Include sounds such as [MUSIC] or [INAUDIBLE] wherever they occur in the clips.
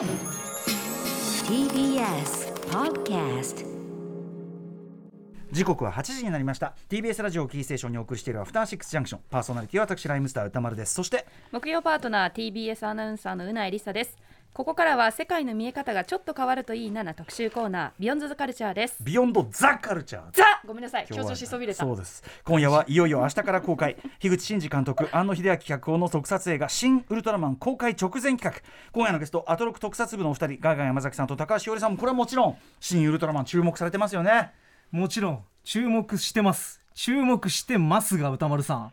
TBS Podcast 時刻は8時になりました。TBS ラジオキーステーションにお送りしているアフターシックスジャンクション。パーソナリティは私ライムスター宇多丸です。そして木曜パートナー TBS アナウンサーの宇内梨沙ですここからは世界の見え方がちょっと変わるといいなな特集コーナー Beyond the Culture です。 Beyond the！Cultureザごめんなさい。強調しそびれた。そうです。今夜はいよいよ明日から公開。[LAUGHS] 樋口真嗣監督庵野秀明脚本の特撮映画「シン・ウルトラマン」公開直前企画。今夜のゲストアトロク特撮部のお二人ガーガン山崎さんと高橋しおりさんもこれはもちろん新ウルトラマン注目されてますよね。もちろん。注目してます。注目してますが歌丸さん。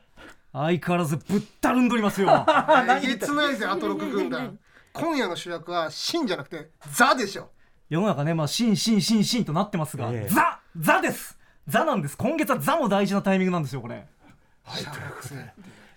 相変わらずぶったるんどりますよ。[LAUGHS] えげつないぜアトロク軍団今夜の主役はシンじゃなくてザでしょ。世の中ねまあシンシンシンシンとなってますが、ええ。ザザです。ザなんです。今月はザも大事なタイミングなんですよこれ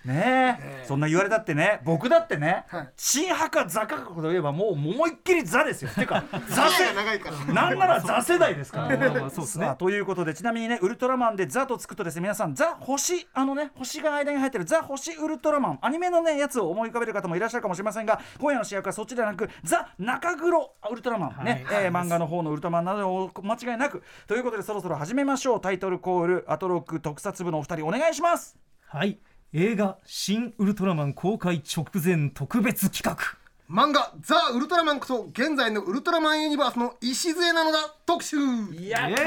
ねえ、そんな言われたってね。僕だってね、はい。新派かザかといえばもう思いっきりザですよ。てかザザ世が長いから。[LAUGHS] なんならザ世代ですから、[LAUGHS] そうですねということでちなみにねウルトラマンでザとつくとですね皆さんザ星あのね星が間に入ってるザ星ウルトラマンアニメのねやつを思い浮かべる方もいらっしゃるかもしれませんが今夜の主役はそっちではなくザ中黒ウルトラマンね、えー漫画の方のウルトラマンなどを間違いなく。ということでそろそろ始めましょう。タイトルコールアトロック特撮部のお二人お願いします。はい映画「新ウルトラマン」公開直前特別企画。漫画「ザ・ウルトラマン」こそ現在のウルトラマンユニバースの礎なのだ特集。いやイエイ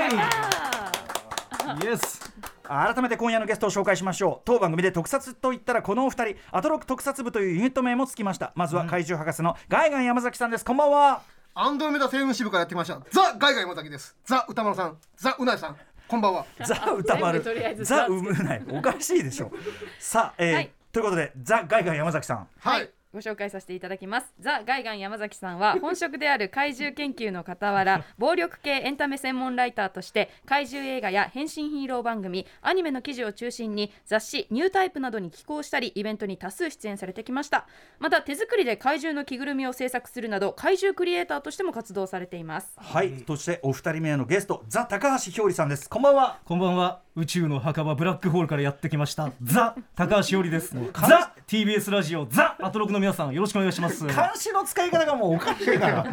イエス。改めて今夜のゲストを紹介しましょう。当番組で特撮といったらこのお二人。アトロック特撮部というユニット名もつきました。まずは怪獣博士のガイガン山崎さんですこんばんはアンドロメダ星雲支部からやってきましたザ・ガイガイ山崎ですザ・歌丸さんザ・うなえさんこんばんは。ザ歌丸。全部とりあえずザ。ザうむない。おかしいでしょ。さあ、えーはい。ということでザガイガン山崎さん。はいご紹介させていただきます。ザ・ガイガン山崎さんは本職である怪獣研究の傍ら [LAUGHS] 暴力系エンタメ専門ライターとして怪獣映画や変身ヒーロー番組アニメの記事を中心に雑誌ニュータイプなどに寄稿したりイベントに多数出演されてきました。また手作りで怪獣の着ぐるみを制作するなど怪獣クリエイターとしても活動されています。はい、そしてお二人目のゲストザ高橋ひょうりさんです。こんばんは。こんばんは。宇宙の墓場ブラックホールからやってきました。ザ高橋よりです。[LAUGHS] ザ TBS ラジオザアトロクの皆さんよろしくお願いします。監視の使い方がもうおかしいから。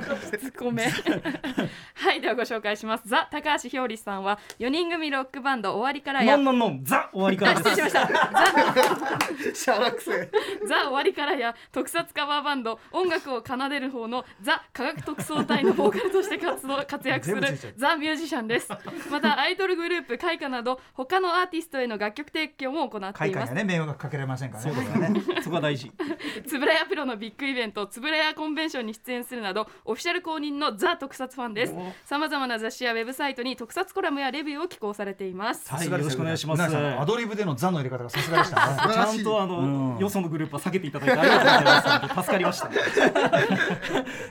ごめん。はいではご紹介します。ザ高橋ひょうりさんは4人組ロックバンド終わりからやノンノンノンザ終わりから失です。礼しました。ザシャーラクセザ終わりからや特撮カバーバンド音楽を奏でる方のザ科学特捜隊のボーカルとして活動活躍するザミュージシャンです。またアイドルグループカイカなど他のアーティストへの楽曲提供も行って海います。外がね迷惑かけられませんからね。そうですこれはね。そこが大事。つぶらやプロのビッグイベントつぶらやコンベンションに出演するなどオフィシャル公認のザ特撮ファンです。さまざまな雑誌やウェブサイトに特撮コラムやレビューを寄稿されています。はいさすがよろしくお願いします。アドリブでのザの入れ方がさすがでした。[LAUGHS] ねちゃんとあの、よそのグループは避けていただいてありがとうございます。[LAUGHS] 助かりました。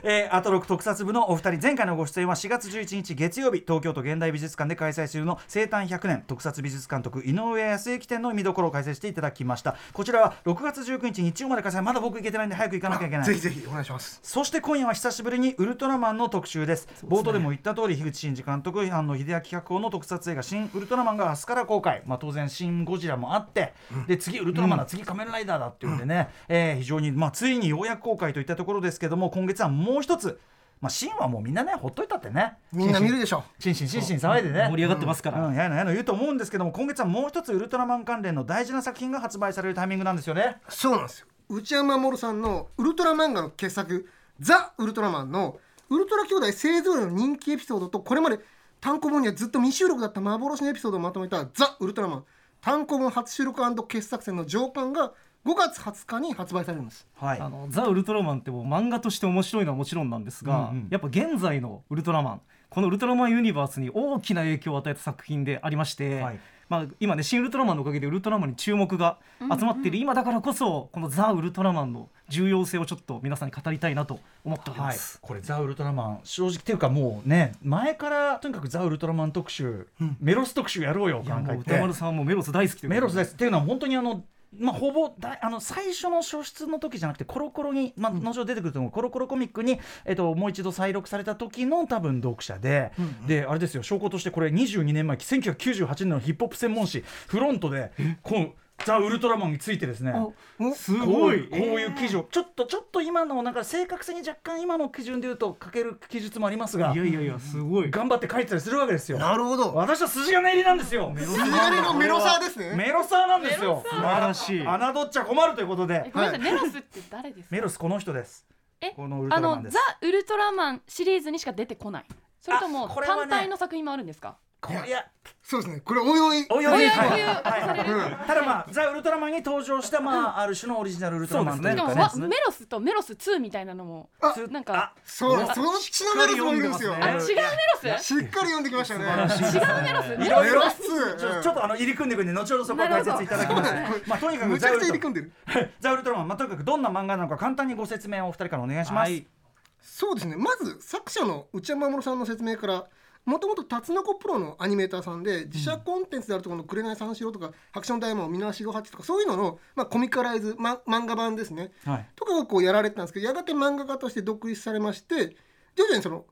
えー、アトロク特撮部のお二人前回のご出演は4月11日月曜日東京都現代美術館で開催中の生誕100年特撮美術監督井上康之展の見どころを開催していただきました。こちらは6月19日日曜まで開催。まだ僕行けてないんで早く行かなきゃいけない。ぜひぜひお願いします。そして今夜は久しぶりにウルトラマンの特集です。冒頭でも言った通り樋口真嗣監督庵野秀明脚本の特撮映画「新ウルトラマン」が明日から公開、まあ、当然「新ゴジラ」もあって、で次ウルトラマンだ、次仮面ライダーだっていうんでね、えー非常に、まあ、ついにようやく公開といったところですけども今月はもう一つまあ、シンはもうみんなねほっといたってね。みんな見るでしょシンシンシンシン騒いでね。盛り上がってますから、うん、やいのやいの言うと思うんですけども今月はもう一つウルトラマン関連の大事な作品が発売されるタイミングなんですよね。そうなんですよ内山守さんのウルトラ漫画の傑作「ザ・ウルトラマン」のウルトラ兄弟勢ぞろいの人気エピソードとこれまで単行本にはずっと未収録だった幻のエピソードをまとめた「ザ・ウルトラマン」単行本初収録傑作選の上巻が5月20日に発売されるんです。はい。あのザ・ウルトラマンってもう漫画として面白いのはもちろんなんですが、うんうん。やっぱ現在のウルトラマンこのウルトラマンユニバースに大きな影響を与えた作品でありまして、はいまあ、今ね新ウルトラマンのおかげでウルトラマンに注目が集まっている今だからこそこのザ・ウルトラマンの重要性をちょっと皆さんに語りたいなと思っておりはい。ます。、これザ・ウルトラマン正直っていうかもうね前からとにかくザ・ウルトラマン特集、メロス特集やろうよいやなんか言って。歌丸さんはもうメロス大好きメロスでですっていうのは本当にあのまあ、ほぼだあの最初の初出の時じゃなくてコロコロに、まあ、後ほど出てくると思う、コロコロコミックに、えっと、もう一度再録された時の多分読者で、であれですよ。証拠としてこれ22年前1998年のヒップホップ専門誌「フロントで」こうザ・ウルトラマンについてですね。おすこごいうこういう記事をちょっとちょっと今のなんか正確性に若干今の基準で言うと欠ける記述もありますがいやいやいやすごい。頑張って書いてたりするわけですよ。なるほど。私は筋金入りなんですよ。筋金のメロサーですね。メロサーなんですよ。素晴らしい。侮っちゃ困るということで。えごめんなさい、メロスって誰ですか？メロスこの人です。えこのウルトあラマンです。のザ・ウルトラマンシリーズにしか出てこない。それとも単体の作品もあるんですか？これいや。そうですね。これおいおい。おいおいおい。おい。はいただまあザ・ウルトラマンに登場したまあある種のオリジナルウルトラマンといね。わメロスとメロス2みたいなのもあなんかそうその血のメロスもいるんですよ。違うメロス？しっかり読んできましたね。違うメロスメロスちょちょっとあの入り組んでいくんで後ほどそこは解説いただきます。まあとにかくむちゃくちゃザウルト入り組んでる。[LAUGHS] ザ・ウルトラマン。まあとにかくどんな漫画なのか簡単にご説明をお二人からお願いします。はい。そうですね。まず作者の内山守さんの説明からもともとタツノコプロのアニメーターさんで自社コンテンツであるところの「紅三四郎」とか「ハクションダイヤモンド」「みなしご八」とかそういうのの、まあ、コミカライズ、ま、漫画版ですね。はい。とかをこうやられてたんですけどやがて漫画家として独立されまして徐々にその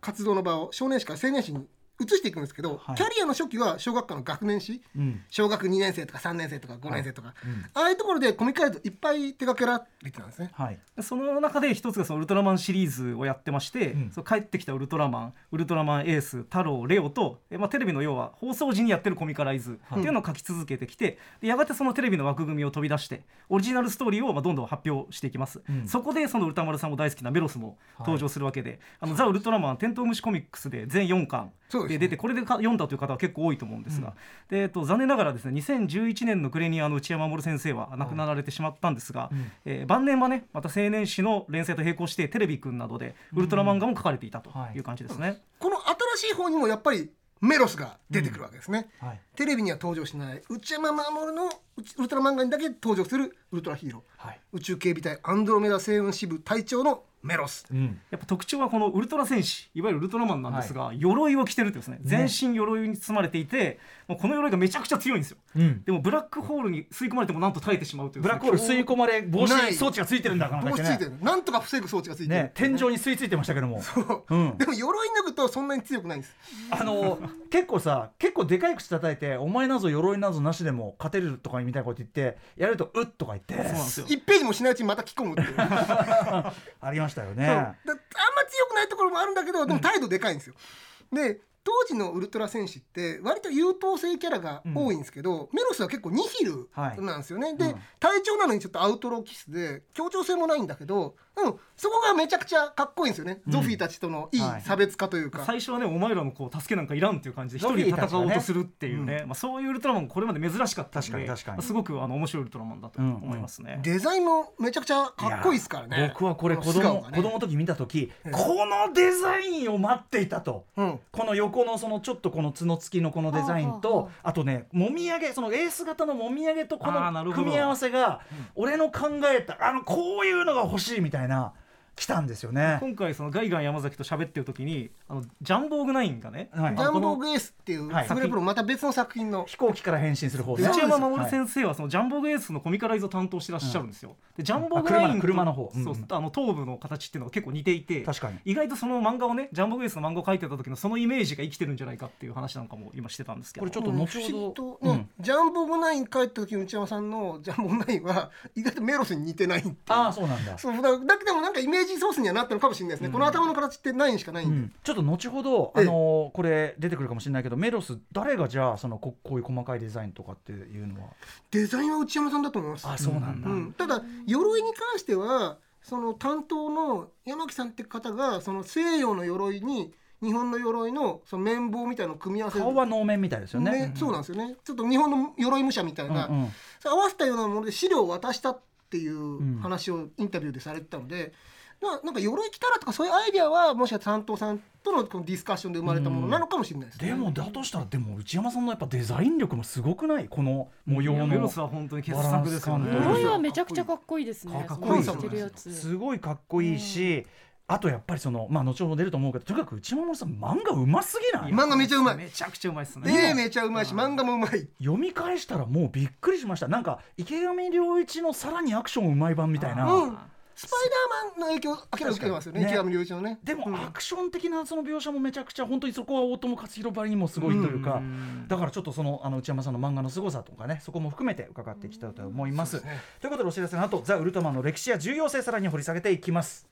活動の場を少年誌から青年誌に移していくんですけど、はい。キャリアの初期は小学科の学年誌うん。小学2年生とか3年生とか5年生とか、うん。ああいうところでコミカライズいっぱい手掛けられてたんですね。はい。その中で一つがそのウルトラマンシリーズをやってまして、うん。その帰ってきたウルトラマンウルトラマンエース太郎レオと、えまあ、テレビの要は放送時にやってるコミカライズっていうのを書き続けてきて、でやがてそのテレビの枠組みを飛び出してオリジナルストーリーをまあどんどん発表していきます、うん。そこでその歌丸さんも大好きなメロスも登場するわけで、あのザ・ウルトラマンテントウムシコミックスで全4巻そうで出てこれでか読んだという方は結構多いと思うんですが、でえっと、残念ながらですね2011年の暮れにあの内山守先生は亡くなられてしまったんですが、えー晩年はねまた青年誌の連載と並行してテレビくんなどでウルトラマンガも書かれていたという感じですね。この新しい方にもやっぱりメロスが出てくるわけですね、はい。テレビには登場しない内山守のウルトラマンガにだけ登場するウルトラヒーロー、はい。宇宙警備隊アンドロメダ星雲支部隊長のメロス。うん。やっぱ特徴はこのウルトラ戦士いわゆるウルトラマンなんですが、鎧を着てるってですね。全身鎧に包まれていて、もうこの鎧がめちゃくちゃ強いんですよ。うん。でもブラックホールに吸い込まれてもなんと耐えてしまうというブラックホール吸い込まれ防止装置がついてるんだから帽子ついてる、なんとか防ぐ装置がついてる、ね。天井に吸い付いてましたけども。う。ん。でも鎧脱ぐとそんなに強くないんです。あの結構さ結構でかい口叩いて「お前なぞ鎧なぞなしでも勝てる」とかみたいなこと言ってやると「うっ」とか言って。そうなんですよ。1ページもしないうちにまた着込むっていう。[LAUGHS] ありましたよそう。ねだあんま強くないところもあるんだけどでも態度でかいんですよ。で当時のウルトラ戦士って割と優等生キャラが多いんですけど、メロスは結構ニヒルなんですよね。で、うん。体調なのにちょっとアウトローキスで協調性もないんだけど、うん、そこがめちゃくちゃかっこいいんですよね、ゾフィーたちとのいいはい差別化というか。最初はねお前らのこう助けなんかいらんっていう感じで一人で戦おうとするっていうね。まあ、そういうウルトラマンもこれまで珍しかった確かに確かに。まあすごくあの面白いウルトラマンだと思いますね。デザインもめちゃくちゃかっこいいですからね。僕はこれの子供ね子供の時見た時ええこのデザインを待っていたと。うん、この横のそのちょっとこの角付きのこのデザインとあとねもみあげそのエース型のもみあげとこの組み合わせが俺の考えたあのこういうのが欲しいみたいな Not. 来たんですよね。今回そのガイガン山崎と喋ってる時にあのジャンボーグナインがね、はい。ジャンボーグエースっていうはい。スグレプロまた別の作品の。飛行機から変身する方内山守はい先生はそのジャンボーグエースのコミカライズを担当してらっしゃるんですよ。でジャンボーグナインと車の方。うんそうあの頭部の形っていうのが結構似ていて確かに。意外とその漫画をねジャンボーグエースの漫画を描いてた時のそのイメージが生きてるんじゃないかっていう話なんかも今してたんですけど。これちょっとうん。後ほどうん。ジャンボーグナイン帰った時の内山さんのジャンボーグナインは意外とメロスに似てないっていう。ああそうなんだ。そうだだけどもなんかイメージソースにはなったのかもしれないですね、この頭の形ってナインしかないんで、うん。ちょっと後ほど、ええ。あのーこれ出てくるかもしれないけどメロス誰がじゃあそのここういう細かいデザインとかっていうのは？デザインは内山さんだと思います。あそうなんだ、うん、ただ鎧に関してはその担当の山木さんって方がその西洋の鎧に日本の鎧のその綿棒みたいな組み合わせ顔は能面みたいですよね。ねそうなんですよね。ちょっと日本の鎧武者みたいな、うんうん。合わせたようなもので資料を渡したっていんう話をインタビューでされてたので、ななんか鎧着たらとかそういうアイデアはもしかしたら担当さんとのこのディスカッションで生まれたものなのかもしれないですね。でもだとしたらでも内山さんのやっぱデザイン力もすごくない？この模様のメロスは本当に傑作ですよね。バランス感という鎧はめちゃくちゃかっこいいですね。かっこいい。す。ごいかっこいいし、あとやっぱりそのまあ後ほど出ると思うけどとにかく内山さん漫画うますぎない？漫画めちゃうまい。めちゃくちゃうまいですね。絵めちゃうまいし漫画もうまい。読み返したらもうびっくりしました。なんか池上良一のさらにアクションうまい版みたいな、うんスパイダーマンの影響明らかに受けてますよね。ねのね。でも、うん。アクション的なその描写もめちゃくちゃ本当にそこは大友克洋ばりにもすごいというか、だからちょっとそのあの内山さんの漫画の凄さとかねそこも含めて伺っていきたいと思います。ということでお知らせの後ザ・ウルトラマンの歴史や重要性さらに掘り下げていきます。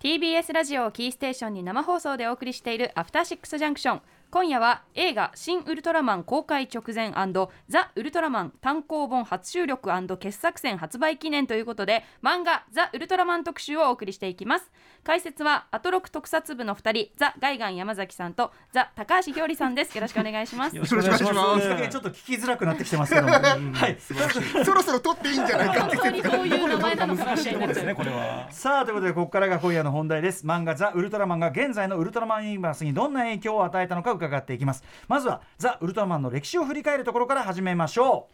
TBS ラジオをキーステーションに生放送でお送りしているアフターシックスジャンクション今夜は映画「新ウルトラマン」公開直前ザ・ウルトラマン単行本初収録傑作選発売記念ということで漫画「ザ・ウルトラマン」特集をお送りしていきます。解説はアトロク特撮部の2人ザ・ガイガン山崎さんとザ・高橋ひょうりさんです。よろしくお願いします。よろしくお願いします。よろしくお願いしだけちょっと聞きづらくなってきてますけども、はい。そろそろ撮っていいんじゃないかって本当にどういう名前なのかみたいになっちゃうこれはさあということでここからが今夜の本題です。漫画「ザ・ウルトラマン」が現在のウルトラマンユニバースにどんな影響を与えたのか伺っていきます。まずはザ・ウルトラマンの歴史を振り返るところから始めましょ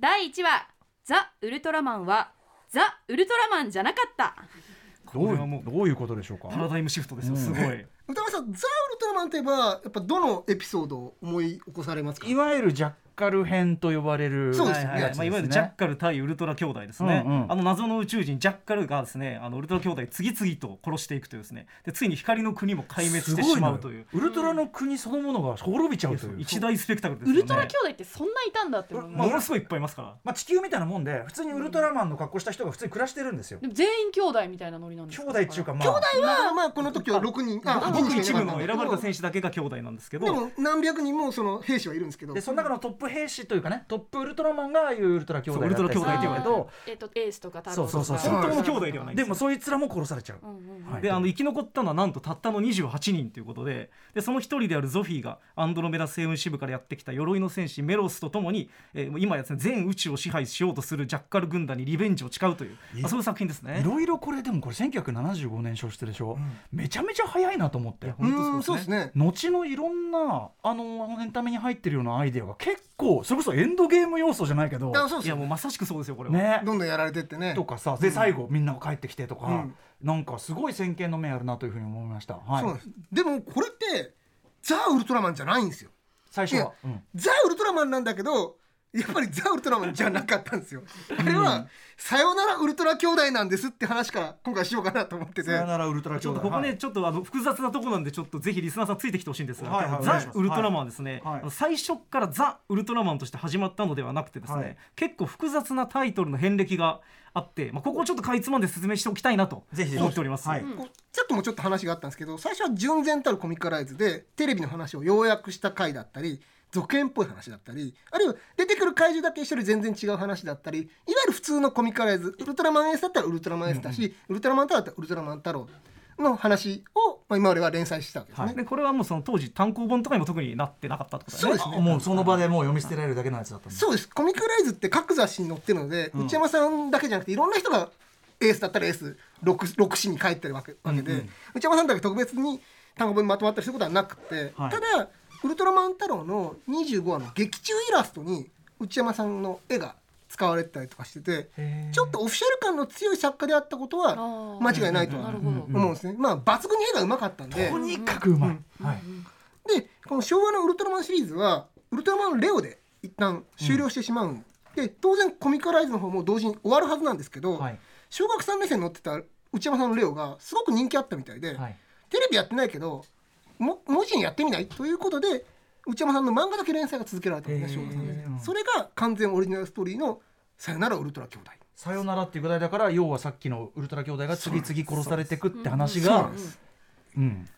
第1話ザ・ウルトラマンはザ・ウルトラマンじゃなかった。うどうこれはもうどういうことでしょうか？パラダイムシフトですよすごい。歌丸さんザ・ウルトラマンといえばやっぱどのエピソードを思い起こされますか？いわゆるジャッカル編と呼ばれるそうですね。はいはいまあ、いわゆるジャッカル対ウルトラ兄弟。ですね、うんうん。あの謎の宇宙人ジャッカルがですねあのウルトラ兄弟次々と殺していくというですね。でついに光の国も壊滅してしまうという。ウルトラの国そのものが滅びちゃうという。一大スペクタクルですねルトラ兄弟ってそんないたんだってものすごいいっぱいいますから。まあ、地球みたいなもんで普通にウルトラマンの格好した人が普通に暮らしてるんですよ。全員兄弟みたいなノリなんですか？兄弟っていうかまあ兄弟はまあこの時は6人あごく8一部の選ばれた選手だけが兄弟なんですけど。でも何百人もその兵士はいるんですけど。でその中のトップ兵士というかねトップウルトラマンがああいうウルトラ兄弟だったりする。けどえっとエースとか太郎とか。そうそうそう。本当の兄弟ではないんでもそいつらも殺されちゃう、うんうんはいであの生き残ったのはなんとたったの28人ということででその一人であるゾフィーがアンドロメダ星雲支部からやってきた鎧の戦士メロスとともに、えー今やですね全宇宙を支配しようとするジャッカル軍団にリベンジを誓うという、まあそういう作品ですねい。ろいろこれでもこれ1975年消失でしょ、めちゃめちゃ早いなと思ってそうですね後のいろんなあのエンタメに入ってるようなアイデアが結構それこそエンドゲーム要素じゃないけどいやもうまさしくそうですよこれは。ね。どんどんやられてってね。とかさで最後みんなが帰ってきてとか、うん。なんかすごい先見の明あるなというふうに思いました、はい、そうです。でもこれってザ・ウルトラマンじゃないんですよ。最初は、ザ・ウルトラマンなんだけどやっぱりザ・ウルトラマンじゃなかったんですよ。あれは、さよならウルトラ兄弟なんですって話から今回しようかなと思ってて。さよならウルトラちょっとここね、ちょっとあの複雑なところなんでちょっとぜひリスナーさんついてきてほしいんですが、はいはい。ザ・ウルトラマンはですね、はい。最初からザ・ウルトラマンとして始まったのではなくてですね、はい。結構複雑なタイトルの遍歴があって、まあ、ここをちょっとかいつまんで説明しておきたいなと思っております。はい。こうさっきもちょっと話があったんですけど最初は純然たるコミカライズでテレビの話を要約した回だったり続編っぽい話だったりあるいは出てくる怪獣だけ一人全然違う話だったりいわゆる普通のコミカライズウルトラマンエースだったらウルトラマンエースだし、ウルトラマン太郎だったらウルトラマン太郎の話を、まあ、今までは連載してたわけですね。でこれはもうその当時単行本とかにも特になってなかったってことだよね。そうですね。もうその場でもう読み捨てられるだけのやつだったそうです。コミカライズって各雑誌に載ってるので、内山さんだけじゃなくていろんな人がエースだったらエース 6, 6誌に書いてるわけわけで、内山さんだけ特別に単行本にまとまったりすることはなくて、はい。ただウルトラマン太郎の25話の劇中イラストに内山さんの絵が使われてたりとかしててちょっとオフィシャル感の強い作家であったことはー。間違いないと思うんですね。まあ抜群に絵がうまかったんで。とにかくうまい、はい。でこの昭和のウルトラマンシリーズはウルトラマンレオで一旦終了してしまうん。で当然コミカライズの方も同時に終わるはずなんですけど、はい。小学3年生に乗ってた内山さんのレオがすごく人気あったみたいで、はい。テレビやってないけども文字にやってみない。ということで内山さんの漫画だけ連載が続けられたんですね小学3年。生へー。それが完全オリジナルストーリーの「さよならウルトラ兄弟。さよならっていうぐらいだから要はさっきのウルトラ兄弟が次々殺されてくって話が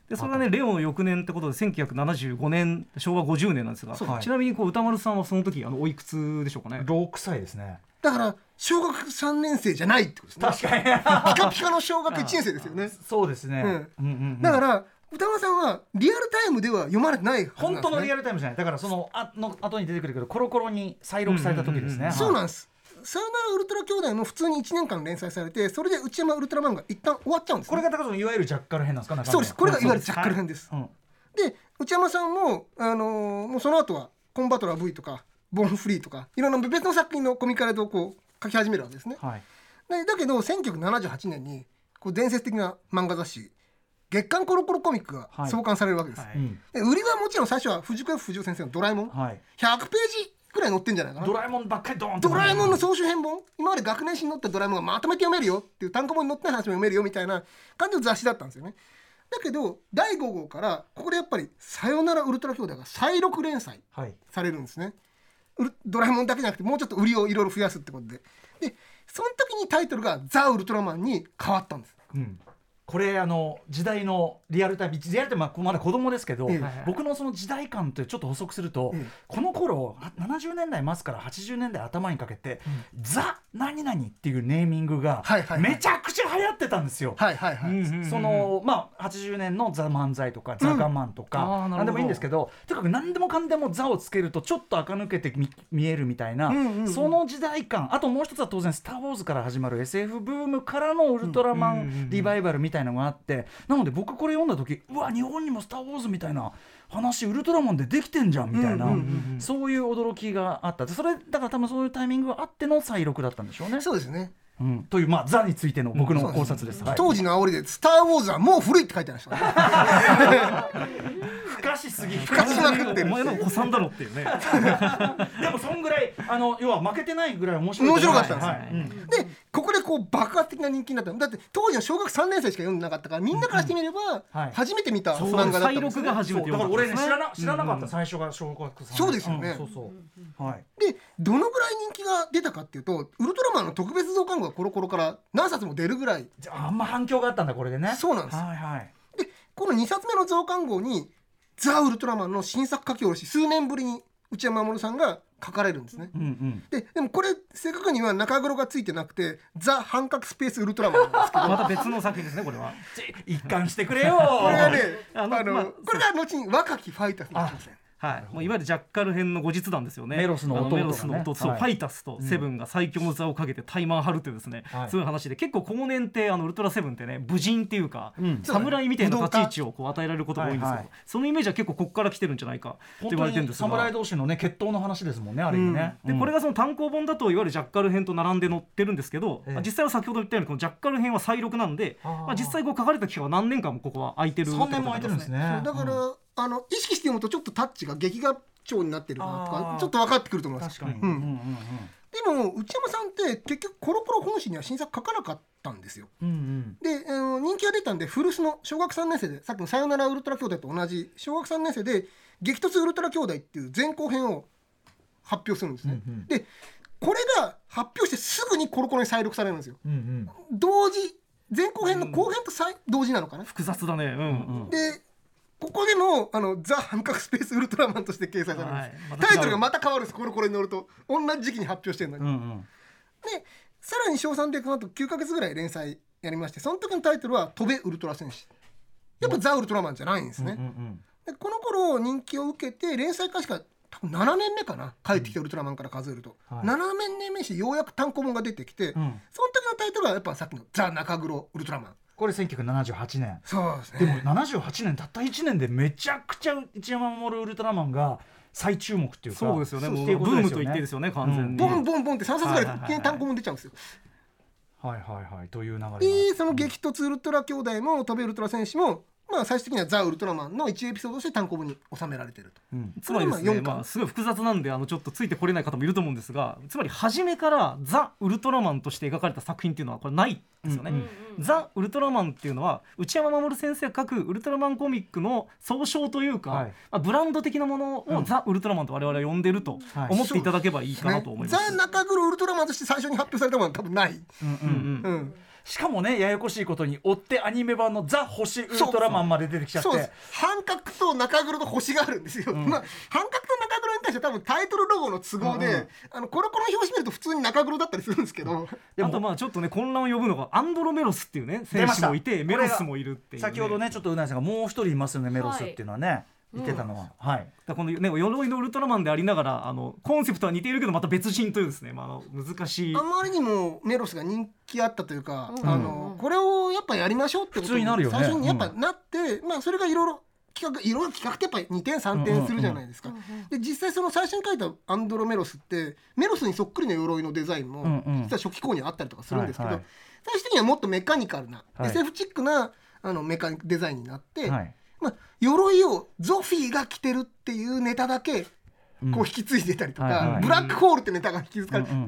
でそれがねレオの翌年ってことで1975年昭和50年なんですが、はい。ちなみにこう歌丸さんはその時あのおいくつでしょうかね？6歳ですね」だから小学3年生じゃないってことですね。確かに。ピカピカの小学1年生ですよね。[LAUGHS] そうですね、うん。うんうんうん。だから歌間さんはリアルタイムでは読まれてないはずなん本当のリアルルタイムじゃない。だからそのあの後に出てくるけどコロコロに再録された時ですね、はいそうなんですさよならウルトラ兄弟も普通に1年間連載されてそれで内山ウルトラマンが一旦終わっちゃうんです、ね、これが高橋さんいわゆるジャッカル編なんですか？そうです。これがいわゆるジャッカル編です、うん。で内山さんも、あのーもうその後はコンバトラー V とかボーンフリーとかいろんな別の作品のコミカルをこう書き始めるわけですね、はい。でだけど1978年にこう伝説的な漫画雑誌月刊コロコロコミックがはい。創刊されるわけです、はい。うん。で売りはもちろん最初は藤子 F 不二雄先生の「ドラえもん」はい。100ページくらい載ってんじゃないかな。ドラえもんばっかりドーンとドラえもんの総集編本。今まで学年誌に載ったドラえもんがまとめて読めるよ。っていう単行本に載ってない話も読めるよ。みたいな感じの雑誌だったんですよね。だけど第5号からここでやっぱり「さよならウルトラ兄弟」が再録連載はい。されるんですね。ウルドラえもんだけじゃなくてもうちょっと売りをいろいろ増やすってことで。でその時にタイトルが「ザ・ウルトラマン」に変わったんです。うんこれあの時代のリアルタイムリアルタイムはまだ子供ですけど、ええ。僕のその時代感ってちょっと補足すると、ええ。この頃は70年代末から80年代頭にかけて「ザ・何々」っていうネーミングがはいはいはい。めちゃくちゃ流行ってたんですよ。はいはいはい、そのまあ80年の「ザ・漫才」とか「ザ・ガマン」とか、あーなるほど。何でもいいんですけどとにかく何でもかんでも「ザ」をつけるとちょっと垢抜けてみ見えるみたいな、うんうんうん。その時代感。あともう一つは当然「スター・ウォーズ」から始まる SF ブームからのウルトラマうんうんうんうんンリバイバルみたいなのがあってなので僕これ読んだ時うわ日本にも「スター・ウォーズ」みたいな話ウルトラマンでできてんじゃんみたいな、うんうんうんうん。そういう驚きがあった。それだから多分そういうタイミングがあっての再録だったんでしょうね。そうですね。うん、というまあ「ザ」についての僕の考察です。はい。当時の煽りで「スター・ウォーズ」はもう古いって書いてました、ふかしすぎふかしまくってる。お前の子さんだろっていうね。[LAUGHS] でもそんぐらいあの要は負けてないぐらい面白い。と面白かったんですでここでこう爆発的な人気になっただって当時の小学3年生しか読んでなかったからみんなからしてみればはい。初めて見た漫画だった再録が初めてだ。から俺ね知らな知らなかったうん最初が小学生。そうですよね。そうそう。はい。でどのぐらい人気が出たかっていうとウルトラマンの特別増刊号がコロコロから何冊も出るぐらい。じゃああんま反響があったんだこれでね。そうなんです。はいはい。でこの2冊目の増刊号に「ザ・ウルトラマン」の新作書き下ろし数年ぶりに内山守さんが書かれるんですね。うんうん。ででもこれ正確には中黒がついてなくて「ザ・半角スペースウルトラマン」なんですけど。また別の作品ですねこれは。ち [LAUGHS] 一貫してくれよ。これがね [LAUGHS] あのこれが後に若きファイターズになりますね。はい、もういわゆるジャッカル編の後日談ですよね。メロスの弟あメロスの弟、はい。そうファイタスとセブンが最強の座をかけてタイマン張るというですね、はい。そういう話で結構後年ってあのウルトラセブンってね武人っていうか、うん。侍みたいな立ち位置をこう与えられることが多いんですけど、はいはい。そのイメージは結構ここから来てるんじゃないかと本言われてるんですが。侍同士のね決闘の話ですもんねある意味ね。でこれがその単行本だといわゆるジャッカル編と並んで載ってるんですけど、え実際は先ほど言ったようにこのジャッカル編は再録なんでまあ、実際こう書かれた期間は何年間もここは空いてるってこと3年も空いてるんですね。だから、あの意識して読むとちょっとタッチが劇画調になってるなとあかーちょっと分かってくると思います。確かに、うんうんうんでも内山さんって結局コロコロ本誌には新作書かなかったんですよ。うんうんで、あの人気が出たんで古巣の小学3年生でさっきの「さよならウルトラ兄弟」と同じ小学3年生で「激突ウルトラ兄弟」っていう前後編を発表するんですね。うんうんでこれが発表してすぐにコロコロに再録されるんですよ。うんうん同時前後編の後編と再同時なのかな。複雑だね。うんうんでここでのあのザ・半角スペースウルトラマンとして掲載されるんです、はい。まタイトルがまた変わるんですコロコロに乗ると。同じ時期に発表してるのに、うんうん。でさらに小3でこの後9か月ぐらい連載やりましてその時のタイトルは「飛べウルトラ戦士」やっぱザ・ウルトラマンじゃないんですね、うんうんでこの頃人気を受けて連載開始から多分7年目かな。帰ってきたウルトラマンから数えると、はい。7年目しようやく単行本が出てきて、うん。その時のタイトルはやっぱさっきの「ザ・中黒ウルトラマンこれ1978年」そうですでもね78年たった1年でめちゃくちゃ一山守ウルトラマンが再注目っていうかそうですよね。もうブームと言ってですよね完全に。ボンボンボンって3冊ぐらい単行本出ちゃうんですよ。はいはいはい。という流れが。でその激突ウルトラ兄弟も飛べウルトラ戦士もまあ最終的にはザ・ウルトラマンの1エピソードとして単行本に収められてると。うんつまりですね、これはまあすごい複雑なんであのちょっとついてこれない方もいると思うんですがつまり初めからザ・ウルトラマンとして描かれた作品っていうのはこれないですよね。ザ・ウルトラマンっていうのは内山守先生が書くウルトラマンコミックの総称というか、はいまあ、ブランド的なものをザ・ウルトラマンと我々は呼んでるとはい思っていただけばいいかなと思います。ザ・中黒ウルトラマンとして最初に発表されたものは多分ない。うんうんうんうんしかもねややこしいことに追ってアニメ版の「ザ・星ウルトラマン」まで出てきちゃって。半角と中黒と星があるんですよ、まあ、半角と中黒に対しては多分タイトルロゴの都合で、うんうん。あのコロコロの表紙見ると普通に中黒だったりするんですけど、でもあとまあちょっとね混乱を呼ぶのがアンドロメロスっていうね出選手もいてメロスもいるっていう、先ほどねちょっとうなぎさんがもう一人いますよねメロスっていうのはね言ってたのは。はい。だからこのね鎧のウルトラマンでありながらあのコンセプトは似ているけどまた別人というですね、まあ、あの難しい。あまりにもメロスが人気あったというか、うん。あのこれをやっぱやりましょうってこと普通になるよね。最初にやっぱなって、まあそれがいろいろ企画いろいろ企画ってやっぱり2点3点するじゃないですか。で実際その最初に書いたアンドロメロスってメロスにそっくりの鎧のデザインも、うんうん。実は初期購入あったりとかするんですけど、はいはい。最終的にはもっとメカニカルな、はい。SF チックなあのメカニデザインになって、はいまあ、鎧をゾフィーが着てるっていうネタだけうん。こう引き継いでたりとか、ブラックホールってネタが引き継がれ、微妙に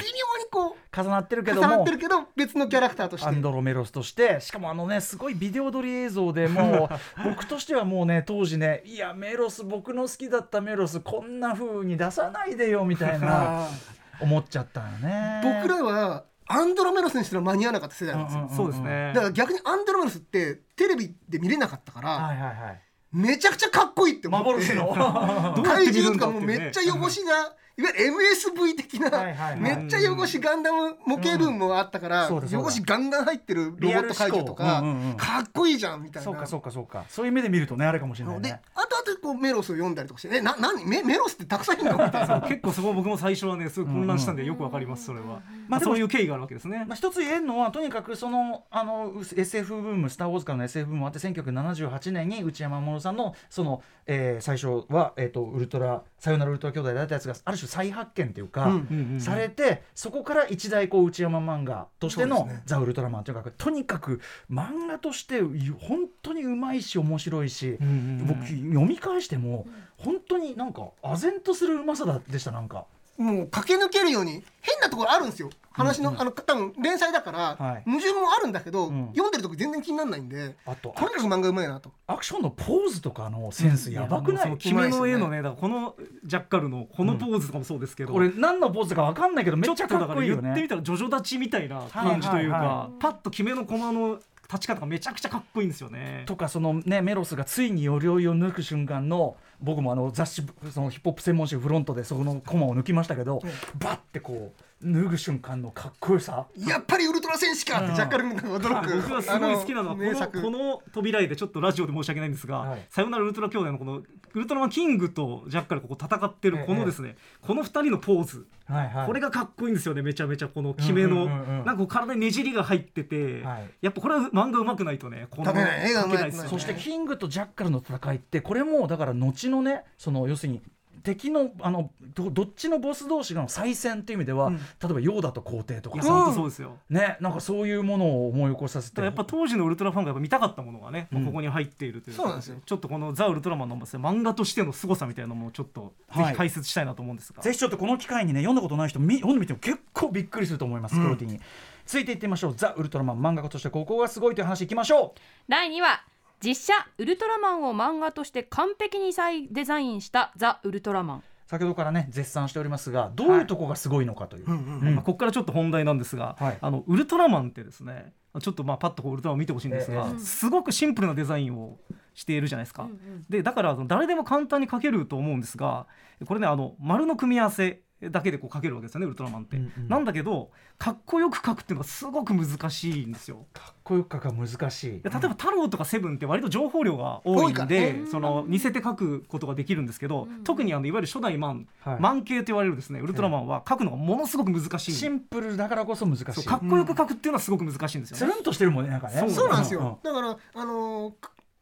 こう重なってるけ重どもなってるけど別のキャラクターとして。アンドロメロスとしてしかもあのねすごいビデオ撮り映像でもう [LAUGHS] 僕としてはもうね当時ねいやメロス僕の好きだったメロスこんな風に出さないでよみたいな [LAUGHS] 思っちゃったよね。僕らはアンドロメロスにしては間に合わなかった世代なんですよ、そうですね。だから逆にアンドロメロスってテレビで見れなかったから、はいはいはい。めちゃくちゃかっこいいって思って。幻の。[LAUGHS] 怪獣とかもめっちゃ汚しがいわゆる MSV 的なはいはいはい。めっちゃ汚しガンダム模型部分もあったから、汚しガンガン入ってるロボット怪獣とか、かっこいいじゃんみたいな。そうかそうかそうか。そういう目で見るとねあれかもしれないでねあとあとこうメロスを読んだりとかして「えな何？メメロスってたくさんいるの?」みたいな。結構そこ僕も最初はねすごい混乱したんでよくわかりますそれは、まあでもまあそういう経緯があるわけですね。まあ、一つ言えるのはとにかくそのあの SF ブーム「スター・ウォーズ」からの SF ブームもあって1978年に内山守さんのその、えー最初は、えー、とウルトラ「さよならウルトラ兄弟」であったやつがある種再発見というか、されてそこから一大こう内山漫画としてのね「ザ・ウルトラマン」というかとにかく漫画として本当にうまいし面白いし、僕読み返しても本当になんか唖然とするうまさだでしたなんか。もう駆け抜けるように変なところあるんですよ。話の、あの多分連載だから、はい。矛盾もあるんだけど、うん。読んでるとこ全然気にならないんであととにかく漫画うまいなと。アクションのポーズとかのセンスやばくない、やもうその決めの絵のねだからこのジャッカルのこのポーズとかもそうですけど、俺何のポーズか分かんないけどめっちゃかっこいいよね。言ってみたらジョジョ立ちみたいな感じというか、はいはいはパッと決めの駒の立ち方がめちゃくちゃかっこいいんですよね。とかそのねメロスがついに鎧を抜く瞬間の僕もあの雑誌そのヒップホップ専門誌フロントでそこのコマを抜きましたけど、バッてこう脱ぐ瞬間のかっこよさ。やっぱりウルトラ戦士かってジャッカルが驚く、僕はすごい好きなのはこの名作。この扉絵でちょっとラジオで申し訳ないんですが、はい。さよならウルトラ兄弟のこのウルトラマンキングとジャッカルがここ戦ってるこのですね、この2人のポーズ、はいはこれがかっこいいんですよねめちゃめちゃこの決めの、うんうんうんうん。なんかこう体にねじりが入ってて、はい。やっぱこれは漫画うまくないとねこのないですよね。そしてキングとジャッカルの戦いってこれもだから後のねその要するに敵のあのどどっちのボス同士がの再戦っていう意味では、例えばヨーダと皇帝とかそうですよ、ねなんかそういうものを思い起こさせて。やっぱ当時のウルトラファンがやっぱ見たかったものがね、うん。ここに入っているというそうなんですよ。ちょっとこの「ザ・ウルトラマン」のですね漫画としての凄さみたいなのもちょっとぜはい。ひ解説したいなと思うんですが、ぜひちょっとこの機会にね読んだことない人み読んでみても結構びっくりすると思います、クロティに。続いていってみましょう。ザ・ウルトラマン漫画家としてここがすごいという話いきましょう。第2話実写ウルトラマンを漫画として完璧に再デザインしたザ・ウルトラマン。先ほどからね絶賛しておりますがどういうとこがすごいのかという、うんうんうん。まあ、ここからちょっと本題なんですが、はい。あのウルトラマンってですねちょっとまあパッとこうウルトラマン見てほしいんですが、えすごくシンプルなデザインをしているじゃないですか。でだから誰でも簡単に描けると思うんですがこれねあの丸の組み合わせだけでこう描けるわけですよねウルトラマンって。うんうん。なんだけどかっこよく描くっていうのがすごく難しいんですよ。かっこよくが難しい。で例えば太郎とかセブンって割と情報量が多いんで、ねその似せて描くことができるんですけど、特にあのいわゆる初代マン、はい。マン系と言われるですねウルトラマンは描くのがものすごく難しい。シンプルだからこそ難しい。かっこよく描くっていうのはすごく難しいんですよね。つるんとしてるもんねなんかね。そうなんですうよだからあのー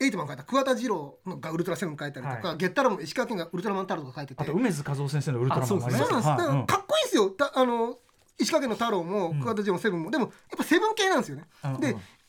エイトマン書いた桑田二郎のがウルトラセブン書いたりとか、はゲッタラも石川県がウルトラマンタロウとか書いてて。あと梅津和夫先生のウルトラマンもありそうなんです、だからはいかっこいいんですよ。たあの石川県の太郎も桑田二郎のセブンも、でもやっぱセブン系なんですよね、でうんうん。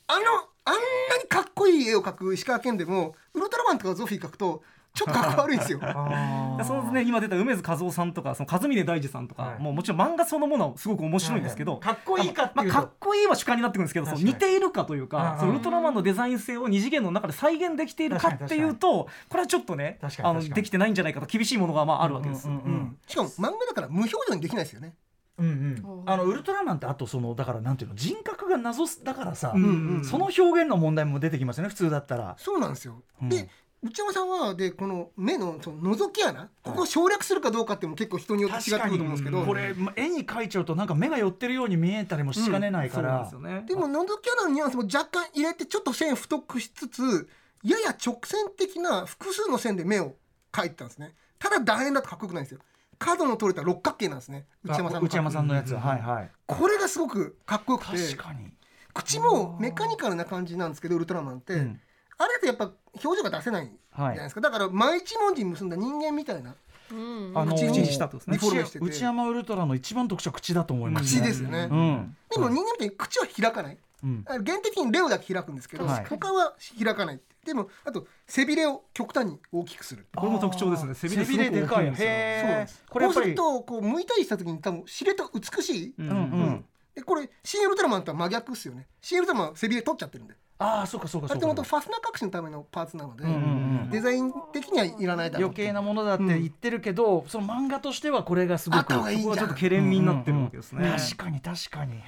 あのあんなにかっこいい絵を描く石川県でもウルトラマンとかゾフィー描くとちょっとかっこ悪いんですよ。[LAUGHS] そのね。今出た梅津和夫さんとかその和峰大二さんとか、はい。もうもちろん漫画そのものはすごく面白いんですけど、かっこいいかってまあ、いうとかっこいいは主観になってくるんですけどその似ているかというかそのウルトラマンのデザイン性を二次元の中で再現できているかっていうとこれはちょっとねあのできてないんじゃないかと厳しいものがまああるわけです。うんうんうんうん。しかも漫画だから無表情にできないですよね。うんうん、あのウルトラマンってあとそのだからなんていうの人格が謎だからさ、うんうん。その表現の問題も出てきますよね普通だったら。そうなんですよ、うん。で内山さんはでこの目のその覗き穴ここを省略するかどうかっても結構人によって違ってくると思うんですけど。これま絵に描いちゃうとなんか目が寄ってるように見えたりもしかねないから、ですよね。でも覗き穴のニュアンスも若干入れてちょっと線太くしつつやや直線的な複数の線で目を描いてたんですね。ただ楕円だとかっこよくないんですよ。角の取れた六角形なんですね。内山さんの内山さんのやつ、うん。はいはい。これがすごくかっこよくて確かに、口もメカニカルな感じなんですけどウルトラマンって、うんあれだとやっぱ表情が出せないじゃないですか、だから毎一文字に結んだ人間みたいなうん。あの口にしたとですね。内山ウルトラの一番特徴は口だと思います。口ですよね、うん。でも人間みたいに口は開かない。うん。あ限定的にレオだけ開くんですけど、はい。他は開かない。でもあと背びれを極端に大きくする。これも特徴ですね。背背びれびれでかいすごく大きいんですよ。へえそうなんです。これやっぱりこうするとこう剥いたりした時に多分しれと美しい、うん。うんうん。でこれ新ウルトラマンとは真逆っすよね。新ウルトラマンは背びれ取っちゃってるんでああそうかそうかそうか。本当ファスナー隠しのためのパーツなので、うんうんうんデザイン的にはいらないだろう余計なものだって言ってるけど、その漫画としてはこれがすごくここはちょっとけれんみになってるわけですね、確かに確かに。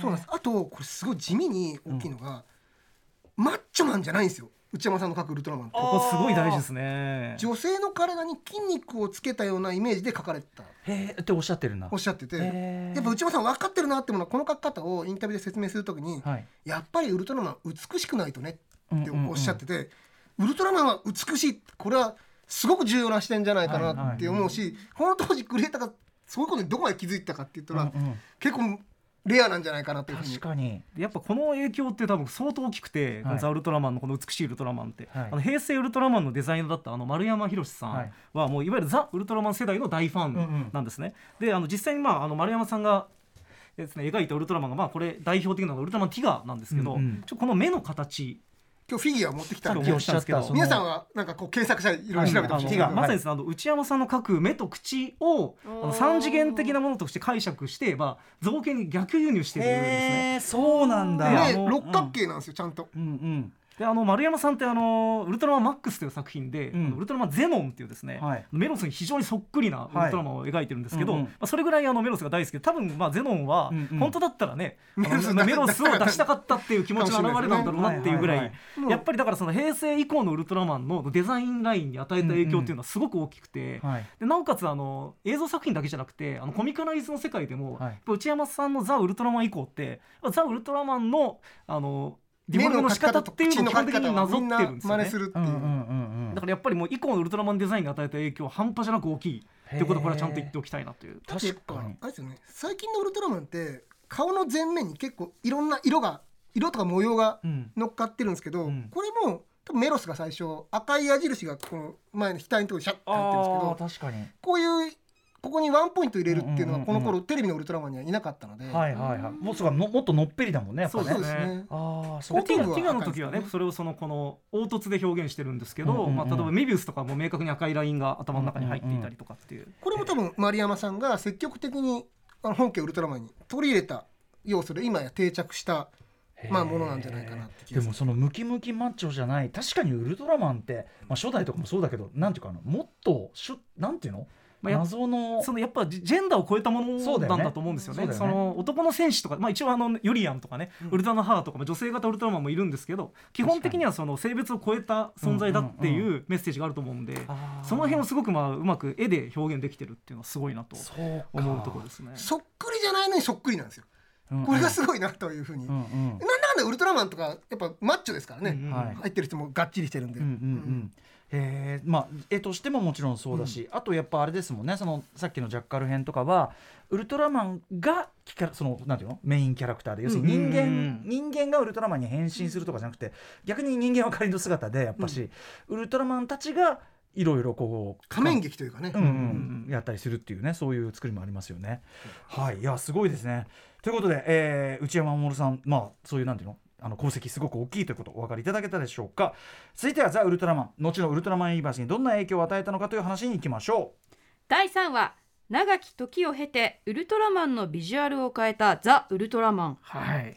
そうなんです。あとこれすごい地味に大きいのが、マッチョマンじゃないんですよ内山さんの描くウルトラマンって。ここすごい大事ですね。女性の体に筋肉をつけたようなイメージで描かれてた。へえっておっしゃってるな。おっしゃってて。やっぱ内山さん分かってるなってものはこの描き方をインタビューで説明するときに、はい。やっぱりウルトラマン美しくないとねってうんうん。うんおっしゃってて、ウルトラマンは美しい。これはすごく重要な視点じゃないかなって思うし、この当時クリエイターがそういうことにどこまで気づいたかって言ったら、うんうん。結構レアなんじゃないかなというふうに。確かに。やっぱこの影響って多分相当大きくて、はい。ザ・ウルトラマンのこの美しいウルトラマンって、はい。あの平成ウルトラマンのデザイナーだったあの丸山宏さはい。んはもういわゆるザ・ウルトラマン世代の大ファうんうん。ンなんですね。であの実際に、まあ、あの丸山さんがですね、描いたウルトラマンが、まあ、これ代表的なのがウルトラマンティガーなんですけど、うんうん。ちょこの目の形今日フィギュア持ってきたんで。皆さんはなんかこう検索したりいろいろ調べてほしいまさにですね、あの内山さんの描く目と口をあの三次元的なものとして解釈して、まあ、造形に逆輸入してるんですね。そうなんだ。でね六角形なんですよちゃんと。うんうんであの丸山さんってあのウルトラマンマックスという作品で、うん。ウルトラマンゼノンっていうですね、はい。メロスに非常にそっくりなウルトラマンを描いてるんですけど、うんうん。まあ、それぐらいあのメロスが大好きで多分まあゼノンはうんうん。本当だったらね、[LAUGHS] メロスメロスを出したかったっていう気持ちの表れなんだろうなっていうぐらいはいはいはい。やっぱりだからその平成以降のウルトラマンのデザインラインに与えた影響っていうのはすごく大きくて。はい。でなおかつあの映像作品だけじゃなくてあのコミカライズの世界でも、内山さんの「ザ・ウルトラマン」以降ってザ・ウルトラマンのあのディフォルメの仕方っていうのを基本的になぞってるんですよね。だからやっぱりもう以降のウルトラマンデザインが与えた影響は半端じゃなく大きいっていうことをこれはちゃんと言っておきたいなという。確かに。あれですよね最近のウルトラマンって顔の前面に結構いろんな色が色とか模様がうん。乗っかってるんですけど、うん。これも多分メロスが最初赤い矢印がこの前の額のところにシャッと入ってるんですけあどー確かに。こういうここにワンポイント入れるっていうのはこの頃テレビのウルトラマンにはいなかったので、はいはいはい。もうそうかのもっとのっぺりだもんねやっぱね。そうですね。ああそでうティガの時はねそれをそのこの凹凸で表現してるんですけど、まあ、例えばメビウスとかも明確に赤いラインが頭の中に入っていたりとかっていう。これも多分丸山さんが積極的にあの本家ウルトラマンに取り入れた要素で今や定着したまあものなんじゃないかなって気がする。でもそのムキムキマッチョじゃない。確かにウルトラマンって、まあ、初代とかもそうだけどなんていうかなもっとしゅなんていうの、まあや謎のそのやっぱジジェンダーを超えたものなんだと思うんですよね。そね。その男の戦士とか、まあ、一応あのユリアンとかね、ウルトラマンハーとか、まあ、女性型ウルトラマンもいるんですけど基本的にはその性別を超えた存在だってうんうんいうメッセージがあると思うんで、あー。その辺をすごくまあうまく絵で表現できてるっていうのはすごいなと思うところですね。そっくりじゃないのにそっくりなんですよ。うんうん。これがすごいなというふうに。うんうんなん。だかんだウルトラマンとかやっぱマッチョですからね、うんうんはい。入ってる人もがっちりしてるんで、うんうん。うんえーまあ、絵としてももちろんそうだし、あとやっぱあれですもんね。そのさっきのジャッカル編とかはウルトラマンがキャラそのなんていうの？メインキャラクターで。要するに人間、うんうんうん。人間がウルトラマンに変身するとかじゃなくて逆に人間は仮の姿でやっぱし、ウルトラマンたちがいろいろこう仮面劇というかね、うんうん、やったりするっていうね。そういう作りもありますよね。はい。いやすごいですね。ということで、えー内山守さんまあそういうなんていうの？あの功績すごく大きいということお分かりいただけたでしょうか。続いてはザ・ウルトラマン。後のウルトラマンユニバースにどんな影響を与えたのかという話に行きましょ第3話長き時を経てウルトラマンのビジュアルを変えたザ・ウルトラマン。はい、う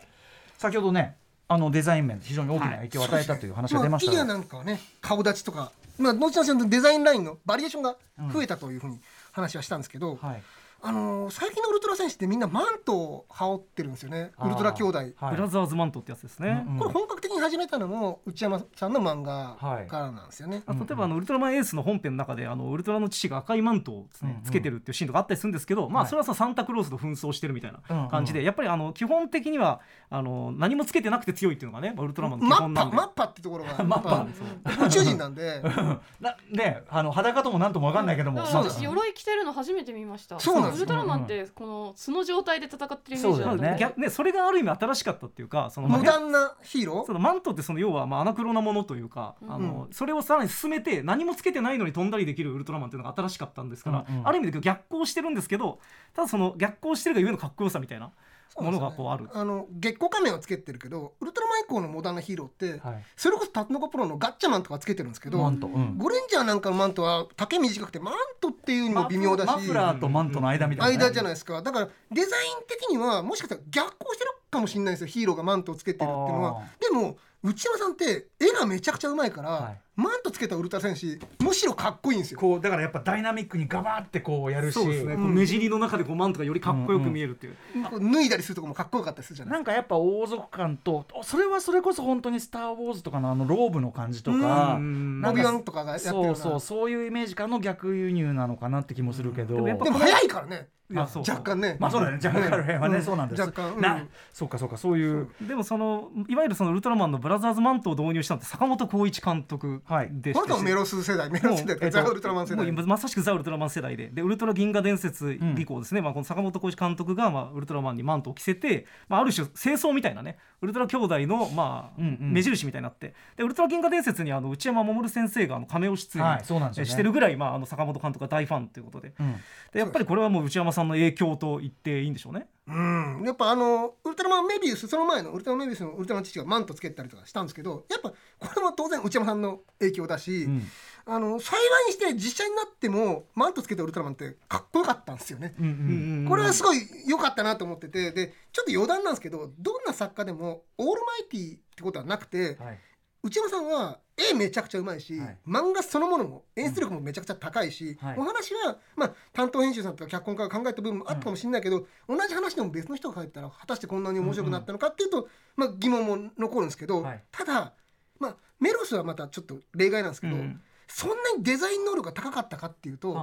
先ほどねあのデザイン面で非常に大きな影響を与えたという話が出ましたが、まあ、フィギュアなんかはね顔立ちとか、まあ、後々のデザインラインのバリエーションが増えたというふうに話はしたんですけど、はいあのー最近のウルトラ戦士ってみんなマントを羽織ってるんですよね。ウルトラ兄弟。はい。ブラザーズマントってやつですね。うんうん。これ本格的に始めたのも内山さんの漫画はい。からなんですよね、あ例えばあのウルトラマンエースの本編の中であのウルトラの父が赤いマントをですね、うんうんつけてるっていうシーンとかあったりするんですけど、まあはい。それはさサンタクロースと紛争してるみたいな感じで、うん。やっぱりあの基本的にはあの何もつけてなくて強いっていうのがねまあウルトラマンの基マッ本なんで。パマッパってってところが [LAUGHS] マッパ。宇宙人なんで。[LAUGHS] なねあの裸ともなんともわかんないけども、だからまあ私鎧着てるの初めて見ました。そうウルトラマンってこの素の状態で戦ってるイメージだね。逆ねそれがある意味新しかったっていうかそのまあ無断なヒーロー？そのマントってその要はまあアナクロなものというか、あのそれをさらに進めて何もつけてないのに飛んだりできるウルトラマンっていうのが新しかったんですから、うんうん。ある意味で逆行してるんですけどただその逆行してるがゆえのかっこよさみたいなものがこうある。あの月光仮面をつけてるけどウルトラマン以降のモダンなヒーローって、はい。それこそタツノコプロのガッチャマンとかつけてるんですけどマント、うん。ゴレンジャーなんかのマントは丈短くてマントっていうにも微妙だし。マフラーとマントの間みたいな、間じゃないですか。だからデザイン的にはもしかしたら逆行してるかもしれないですよ。ヒーローがマントをつけてるっていうのは。でも内山さんって絵がめちゃくちゃうまいから、はいマントつけたウルトラ戦士むしろかっこいいんですよ。こうだからやっぱダイナミックにガバーってこうやるしそうですね、こう目尻の中でこうマントがよりかっこよく見えるっていう、こう脱いだりするとこもかっこよかったりするじゃないなんかやっぱ王族感とそれはそれこそ本当に「スター・ウォーズ」とかのあのローブの感じとかうんなんかオビワンとかがやってるようなそうそうそういうイメージ感の逆輸入なのかなって気もするけど、でもやっぱでも早いからね。いやそう若干ね。まあそうだね。若干辺はね、うん。そうなんです。若干。うん。なそうかそうかそういう。でもそのいわゆるそのウルトラマンのブラザーズマントを導入したのって坂本浩一監督はい。でこの人もメロス世代メロス世代ってザ・ウルトラマン世代。もう今まさしくザ・ウルトラマン世代で。でウルトラ銀河伝説以降ですね、まあ、この坂本浩一監督が、まあ、ウルトラマンにマントを着せて、まあ、ある種清掃みたいなね。ウルトラ兄弟の、まあうんうん。目印みたいになって。でウルトラ銀河伝説にあの内山守先生があの亀尾出演、はいそうなんですよね。してるぐらい、まあ、あの坂本監督が大ファンということで。うん。でやっぱりこれはもう内山さんの影響と言っていいんでしょうね。うん、やっぱあのウルトラマンメビウスその前のウルトラマンメビウスのウルトラマン父がマントつけてたりとかしたんですけどやっぱこれも当然内山さんの影響だし、ん。あの幸いにして実写になってもマントつけたウルトラマンってかっこよかったんですよね。うんこれはすごい良かったなと思っててでちょっと余談なんですけどどんな作家でもオールマイティってことはなくてはい内山さんは絵めちゃくちゃうまいし、はい。漫画そのものも演出力もめちゃくちゃ高いし、はい。お話は、まあ、担当編集さんとか脚本家が考えた部分もあったかもしれないけど、同じ話でも別の人が書いたら果たしてこんなに面白くなったのかっていうと、まあ、疑問も残るんですけど、はい。ただ、まあ、メロスはまたちょっと例外なんですけど、うん。そんなにデザイン能力が高かったかっていうと、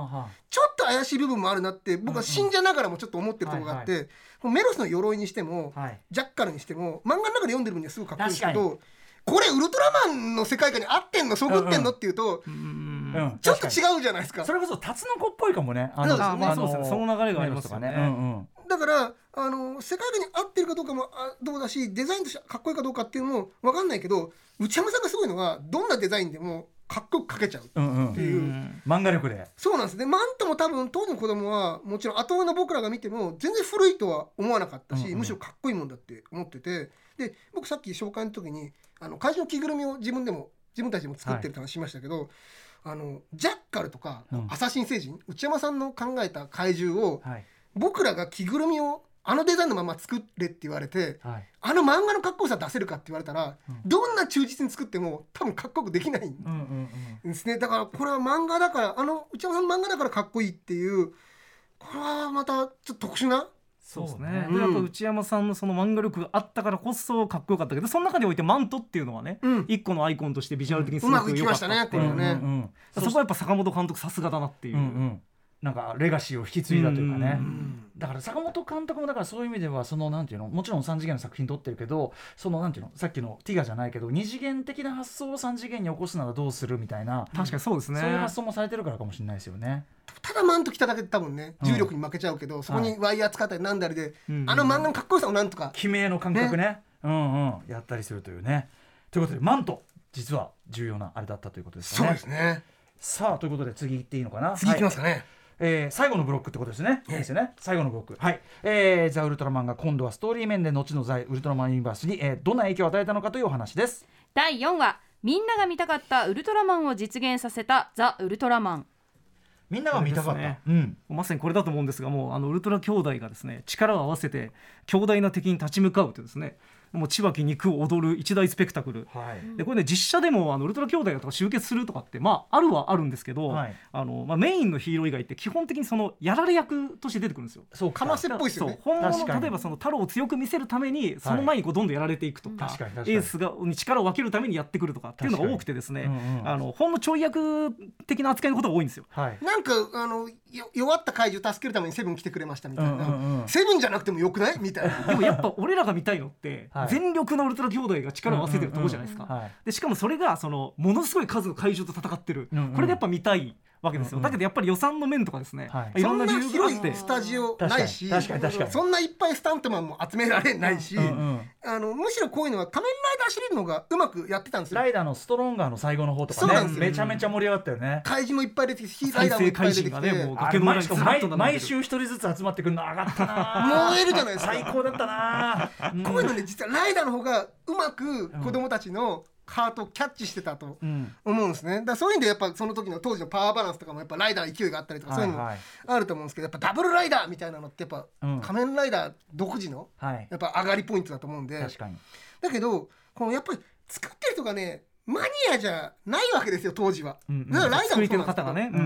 ちょっと怪しい部分もあるなって僕は信者ながらもちょっと思ってるところがあって、メロスの鎧にしても、ジャッカルにしても漫画の中で読んでる分にはすごくかっこいいんですけ確どこれウルトラマンの世界観に合ってんのそぐってんのっていうと、うんちょっと違うじゃないですか。それこそタツノコっぽいかもね。あそうですねまあそうですね。その流れがありますかうんうん。だからあの世界観に合ってるかどうかもあどうだしデザインとしてかっこいいかどうかっていうのも分かんないけど内山さんがすごいのはどんなデザインでもかっこよく描けちゃうっていう。漫画力で。そうなんです。ねマントも多分当時の子供はもちろん後上の僕らが見ても全然古いとは思わなかったし、うんうん。むしろかっこいいもんだって思ってて。で僕さっき紹介の時にあの怪獣の着ぐるみを自分でも自分たちでも作ってるって話しましたけど、あのジャッカルとか、うん。アサシン星人内山さんの考えた怪獣をはい。僕らが着ぐるみをあのデザインのまま作れって言われてはい。あの漫画のかっこよさ出せるかって言われたら、うん。どんな忠実に作っても多分かっこよくできないんうんうんうん。ですねだからこれは漫画だからあの内山さんの漫画だからかっこいいっていうこれはまたちょっと特殊な？そうですね。ねうんでやっぱ内山さんのその漫画力があったからこそかっこよかったけどその中においてマントっていうのはね、うん。一個のアイコンとしてビジュアル的にすうまくいきごく良かっましたたねこれはね、うんうん。そこはやっぱ坂本監督さすがだなっていう、うんうんなんかレガシーを引き継いだというかね、うん。だから坂本監督もだからそういう意味ではそのなんていうのもちろん3次元の作品撮ってるけどそのなんていうのさっきのティガじゃないけど2次元的な発想を3次元に起こすならどうするみたいな、確かにそうですね。そういう発想もされてるからかもしれないですよね。ただマント着ただけで多分ねうん。重力に負けちゃうけど、そこにワイヤー使ったりなんだりで、うん。あの漫画のかっこよさをなんとか、決めの感覚ね。うんうん。やったりするというね。ということでマント実は重要なあれだったということですそう。ですね。さあということで次行っていいのかな？次いきますはい。かね、えー最後のブロックってことですね。いいですよね。最後のブロック。はい。えーザ・ウルトラマンが今度はストーリー面で後のザ・ウルトラマンユニバースに、えーどんな影響を与えたのかというお話です。第4話みんなが見たかったウルトラマンを実現させたザ・ウルトラマンみんなが見たかった。ねうん。まさにこれだと思うんですがもうあのウルトラ兄弟がですね力を合わせて強大な敵に立ち向かうというですねもう千葉木肉を踊る一大スペクタクル。はい。でこれね実写でもあのウルトラ兄弟がとか集結するとかってまああるはあるんですけど、はい。あのまあ、メインのヒーロー以外って基本的にそのやられ役として出てくるんですよ。そうかませっぽいですよね。そう本物例えばその太郎を強く見せるためにその前にこうどんどんやられていくとか,、確かに確かに。エースがに力を分けるためにやってくるとかっていうのが多くてですね、うんうん。あのほんのちょい役的な扱いのことが多いんですよ。はい。なんかあのよ弱った怪獣助けるためにセブン来てくれましたみたいな、うんうんうん。セブンじゃなくてもよくない？みたいな。でもやっぱ俺らが見たいのって、はい。全力のウルトラ兄弟が力を合わせてるところじゃないですか、でしかもそれがそのものすごい数の怪獣と戦ってる、うんうん。これでやっぱ見たいわけですよ、うんうん。だけどやっぱり予算の面とかですね、はい。い、ろんな理そんな広由があって。いスタジオないし。確かに確かに確かに。そんないっぱいスタントマンも集められないし、うんうん。あのむしろこういうのは仮面ライダーシリーズの方がうまくやってたんですよ。ライダーのストロンガーの最後の方とかね。そうなんですよ。めちゃめちゃ盛り上がったよね。怪獣もいっぱい出てきてヒーライダーもいっぱい出てきて、ねもうあ崖の毎毎週一人ずつ集まってくるの上がったな。[LAUGHS] 燃えるじゃないですか。最高だったなこういうのね実はライダーの方がうまく子供たちのハートをキャッチしてたとうん。思うんですね。だからそういう意味でやっぱその時の当時のパワーバランスとかもやっぱライダー勢いがあったりとかそういうのもはいはいあると思うんですけどやっぱダブルライダーみたいなのってやっぱうん。仮面ライダー独自のはい。やっぱ上がりポイントだと思うんで。確かに。だけどこのやっぱり作ってる人がねマニアじゃないわけですよ当時は。うんうん。だからライダーもそうなんですけどの方がね、うんう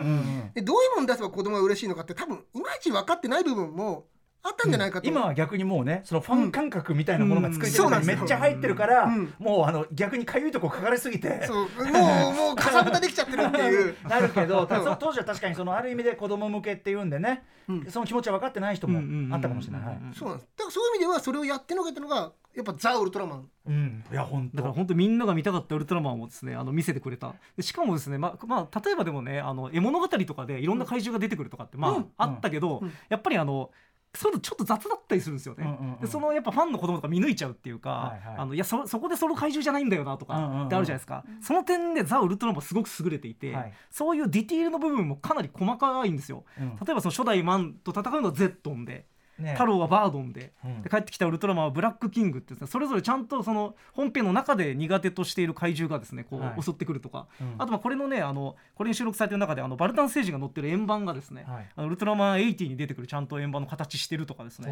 んどういうもの出せば子供が嬉しいのかって多分いまいち分かってない部分もあったんじゃないかと、今は逆にもうねそのファン感覚みたいなものが作り手うん。そうなんですよ。の中にめっちゃ入ってるから、うん。もうあの逆にかゆいとこ書かれすぎて。そう。もうもう [LAUGHS] かさぶたできちゃってるっていう。[LAUGHS] なるけど [LAUGHS] 当時は確かにそのある意味で子供向けっていうんでね、うん。その気持ちは分かってない人もあったかもしれない。はい。そうなんです。だからそういう意味ではそれをやってのけたのがやっぱザ・ウルトラマン。うん、いや本当。だから本当みんなが見たかったウルトラマンをですねあの見せてくれた。でしかもですねまあまあ例えばでもねあの絵物語とかでいろんな怪獣が出てくるとかってまあ、うん。あったけど、うん。やっぱりあのそういうのちょっと雑だったりするんですよね、うんうんうん。でそのやっぱファンの子供とか見抜いちゃうっていうか、はいはい。あのいやそそこでその怪獣じゃないんだよなとかうんうんうんってあるじゃないですか、その点でザ・ウルトラマンはすごく優れていて、はい。そういうディティールの部分もかなり細かいんですよ。うん。例えばその初代マンと戦うのはゼットンでね。太郎はバードンで,、うん。で帰ってきたウルトラマンはブラックキングってですねそれぞれちゃんとその本編の中で苦手としている怪獣がですねこう、はい。襲ってくるとか、うん。あとまあこれのねあのこれに収録されてる中であのバルタン星人が乗ってる円盤がですね、はい。あのウルトラマン80に出てくるちゃんと円盤の形してるとかですね。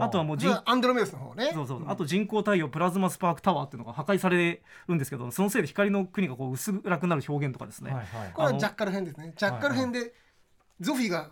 あとはもうアンドロメウスの方ね。そうそうあと人工太陽プラズマスパークタワーっていうのが破壊されるんですけどそのせいで光の国がこう薄暗くなる表現とかですね、はいはい。これはジャッカル編ですね。ジャッカル編でゾフィーが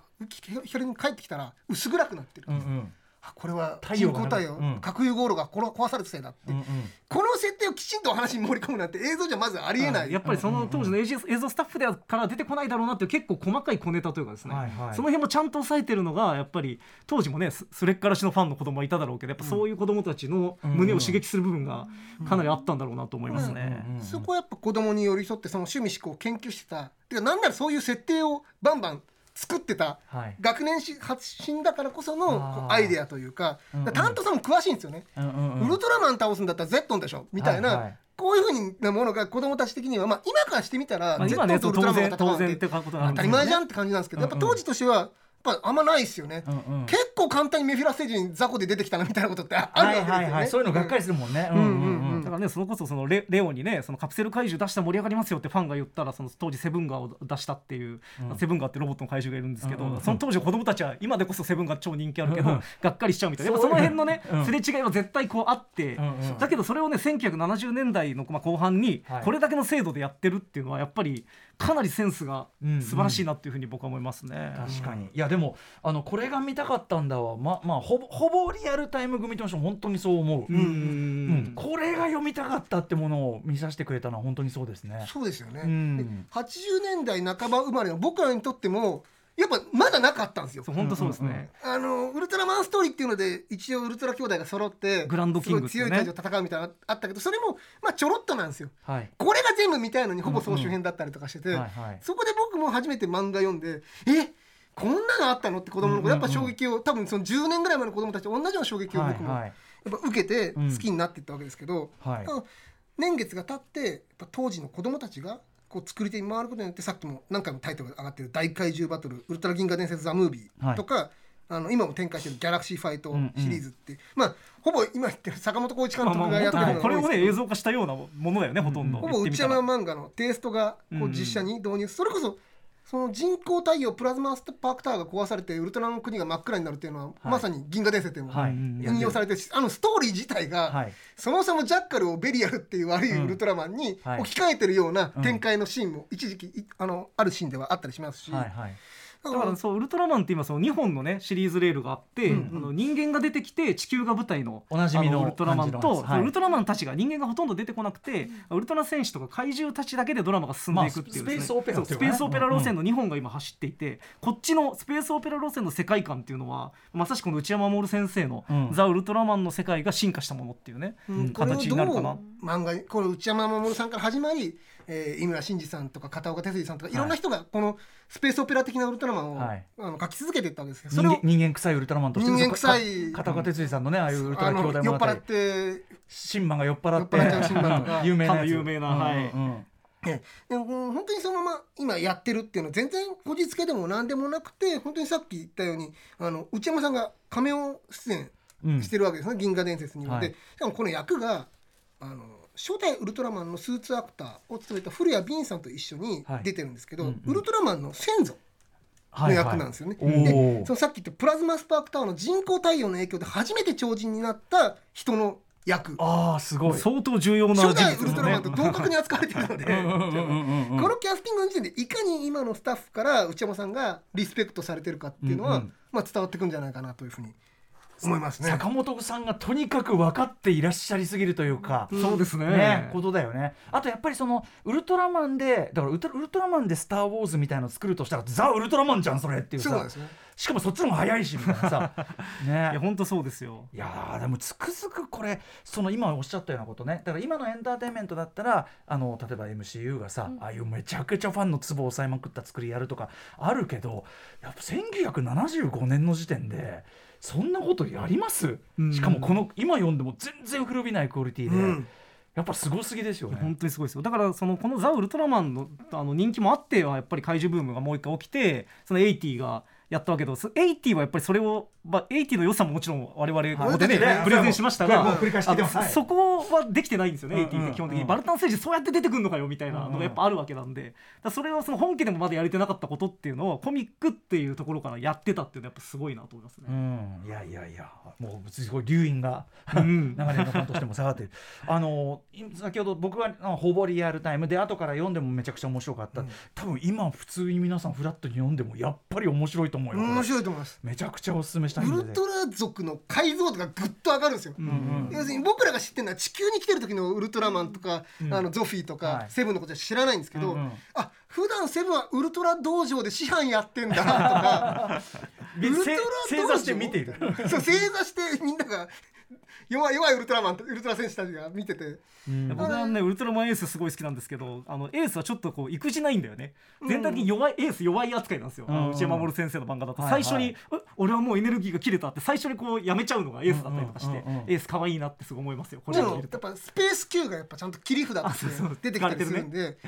光に帰ってきたら薄暗くなってる、うんうん。あこれは太陽が人工太陽、うん。核融合炉がこれ壊されたせいだって、うんうん。この設定をきちんとお話に盛り込むなんて映像じゃまずありえない、やっぱりその当時の映像スタッフでから出てこないだろうなっていう結構細かい小ネタというかですね、はいはい。その辺もちゃんと抑えてるのがやっぱり当時もねすすれっからしのファンの子供はいただろうけどやっぱそういう子供たちの胸を刺激する部分がかなりあったんだろうなと思いますね。うんうんそこはやっぱ子供に寄り添ってその趣味思考を研究してた。てかなんならそういう設定をバンバン作ってたはい。学年し発信だからこそのアイデアというか担当さんも詳しいんですよね、うんうんうん。ウルトラマン倒すんだったらゼットンでしょ？みたいな、はいはい。こういうふうなものが子供たち的には、まあ、今からしてみたら、まあ今ねゼットンとウルトラマンが戦う当然当然って当たり前じゃんって感じなんですけど、やっぱ当時としてはやっぱあんまないですよね、うんうん。結構簡単にメフィラステージに雑魚で出てきたなみたいなことってああるわけですよね、はいはいはい。そういうのがっかりするもんね。うんうんうん。だからねそれこそそのレレオにねそのカプセル怪獣出したら盛り上がりますよってファンが言ったらその当時セブンガーを出したっていう、セブンガーってロボットの怪獣がいるんですけど、うんうんうん。その当時の子供たちは今でこそセブンガー超人気あるけど、うんうん。がっかりしちゃうみたいな。やっぱその辺のね、うん。すれ違いは絶対こうあって、うんうんだけどそれをね1970年代のまあ後半にはい。これだけの精度でやってるっていうのはやっぱりかなりセンスがうん素晴らしいなっていうふうに僕は思いますね。確かに。いやでもあのこれが見たかったんだわ。ままあほぼほぼリアルタイム組としても本当にそう思う、うんうんこれが読みたかったってものを見させてくれたのは本当にそうですね。そうですよね、うん。で80年代半ば生まれの僕らにとってもやっぱまだなかったんですよ。本当そうですね。あのウルトラマンストーリーっていうので一応ウルトラ兄弟が揃ってグランドキングね。強い怪獣と戦うみたいなのあったけどそれもまあちょろっとなんですよ。はい。これが全部見たいのにほぼ総集編だったりとかしてて、そこで僕も初めて漫画読んでえこんなのあったのって子供の頃やっぱ衝撃を多分その10年ぐらい前の子供たちと同じような衝撃を僕もやはいはいっぱ受けて好きになっていったわけですけど、はい。だから年月が経ってやっぱ当時の子供たちがこう作り手に回ることによってさっきも何回もタイトルが上がってる「大怪獣バトルウルトラ銀河伝説ザ・ムービー」とか、あの今も展開してる「ギャラクシーファイト」シリーズって、まあほぼ今言ってる坂本浩一監まあまあ督がやってるのが本当にこれをね映像化したようなものだよねほとんど。ほぼ内山漫画のテイストがこう実写に導入、それこそその人工太陽プラズマスパークタワーが壊されてウルトラの国が真っ暗になるっていうのは、まさに銀河伝説でもはい。引用されてるし、あのストーリー自体が、はい。そもそもジャッカルをベリアルっていう悪いウルトラマンにはい。置き換えてるような展開のシーンも一時期いあのあるシーンではあったりしますし、はいはいだからそうウルトラマンって今その2本のねシリーズレールがあって、うんうん。あの人間が出てきて地球が舞台のおなじみのあウルトラマンと、はい。ウルトラマンたちが人間がほとんど出てこなくて、ウルトラ戦士とか怪獣たちだけでドラマが進んでいくっていうね、まあスペースオペラね。スペースオペラ路線の2本が今走っていて、こっちのスペースオペラ路線の世界観っていうのはまさしくこの内山守先生の、うん。ザ・ウルトラマンの世界が進化したものっていうね、うん。形になるかな。漫画にこの内山守さんから始まり、えー井村真司さんとか片岡哲司さんとかい。ろんな人がこのスペースオペラ的なウルトラマンを、はい。あの書き続けていったわけですけどそれを人間臭いウルトラマンとして人間臭い。か片岡哲司さんのねああいうウルトラ兄弟物語酔っ払ってシンマが酔っ払って [LAUGHS] 酔っ払っちゃうシンマとか有名な有名なはい。うんうん。えでももう本当にそのまま今やってるっていうのは全然こじつけでも何でもなくて本当にさっき言ったようにあの内山さんが仮面を出演うんしてるわけですね、銀河伝説には。はい。でしかもこの役があの初代ウルトラマンのスーツアクターを務めた古谷敏さんと一緒にはい。出てるんですけど、うんうん。ウルトラマンの先祖の役なんですよね。はいはいおでーそのさっき言ったプラズマスパークタワーの人工太陽の影響で初めて超人になった人の役。ああすごい。相当重要なね代ウルトラマンと同格に扱われてるので。このキャスティングの時点でいかに今のスタッフから内山さんがリスペクトされてるかっていうのは、うんうん。まあ、伝わってくんじゃないかなというふうに思いますね。坂本さんがとにかく分かっていらっしゃりすぎるというか、そうですね。ね、ことだよね。あとやっぱりそのウルトラマンでだからウルトウルトラマンで「スター・ウォーズ」みたいなの作るとしたらザ・ウルトラマンじゃんそれっていうさ。そうですね。しかもそっちの方が早いしみたいなさ。[LAUGHS] いねや本当そうですよ。いやーでもつくづくこれその今おっしゃったようなことね。だから今のエンターテインメントだったらあの例えば MCU がさ、ああいうめちゃくちゃファンのツボを押さえまくった作りやるとかあるけどやっぱ1975年の時点でそんなことやります、うん。しかもこの今読んでも全然古びないクオリティで、うん。やっぱすごすぎですよね。本当にすごいですよ。だからそのこの「ザ・ウルトラマンの」あの人気もあってはやっぱり怪獣ブームがもう一回起きてその80がやったわけどそ80はやっぱりそれを、まあ、80の良さももちろん我々ここでね、はいプレゼンしましたが、もう繰り返し聞いそそこはできてないんですよね、うんうん80って基本的に、うんバルタン星人そうやって出てくるのかよみたいなのうんうんがやっぱあるわけなんで、だそれをその本家でもまだやれてなかったことっていうのをコミックっていうところからやってたっていうのはやっぱすごいなと思いますね。うん、いやいやいや。もうすごい留飲がうん。長年のファンとしても下がってる。[LAUGHS] あのい先ほど僕はあほぼリアルタイムで後から読んでもめちゃくちゃ面白かった、多分今普通に皆さんフラットに読んでもやっぱり面白いと思うよ面白いと思います。めちゃくちゃおすすめしたいウルトラ族の解像度がぐっと上がるんですよ。うんうん。要するに僕らが知ってるのは地球に来てる時のウルトラマンとか、あのゾフィーとか、はい。セブンのことは知らないんですけど、うんうん。あ普段セブンはウルトラ道場で師範やってんだとか [LAUGHS] ウルトラ道場？正座して見ている。そう正座してみんなが弱い弱いウルトラマンウルトラ戦士たちが見てて。僕はねウルトラマンエースすごい好きなんですけどあのエースはちょっとこう育児ないんだよね。全体的に弱い、エース弱い扱いなんですよ、あうん。の内山守先生の漫画だと。はいはい最初に、え俺はもうエネルギーが切れたって最初にこうやめちゃうのがエースだったりとかして、うんうんうんうんエース可愛いなってすごい思いますよこれ。でもやっぱスペース Q がやっぱちゃんと切り札として出てきたりするんで、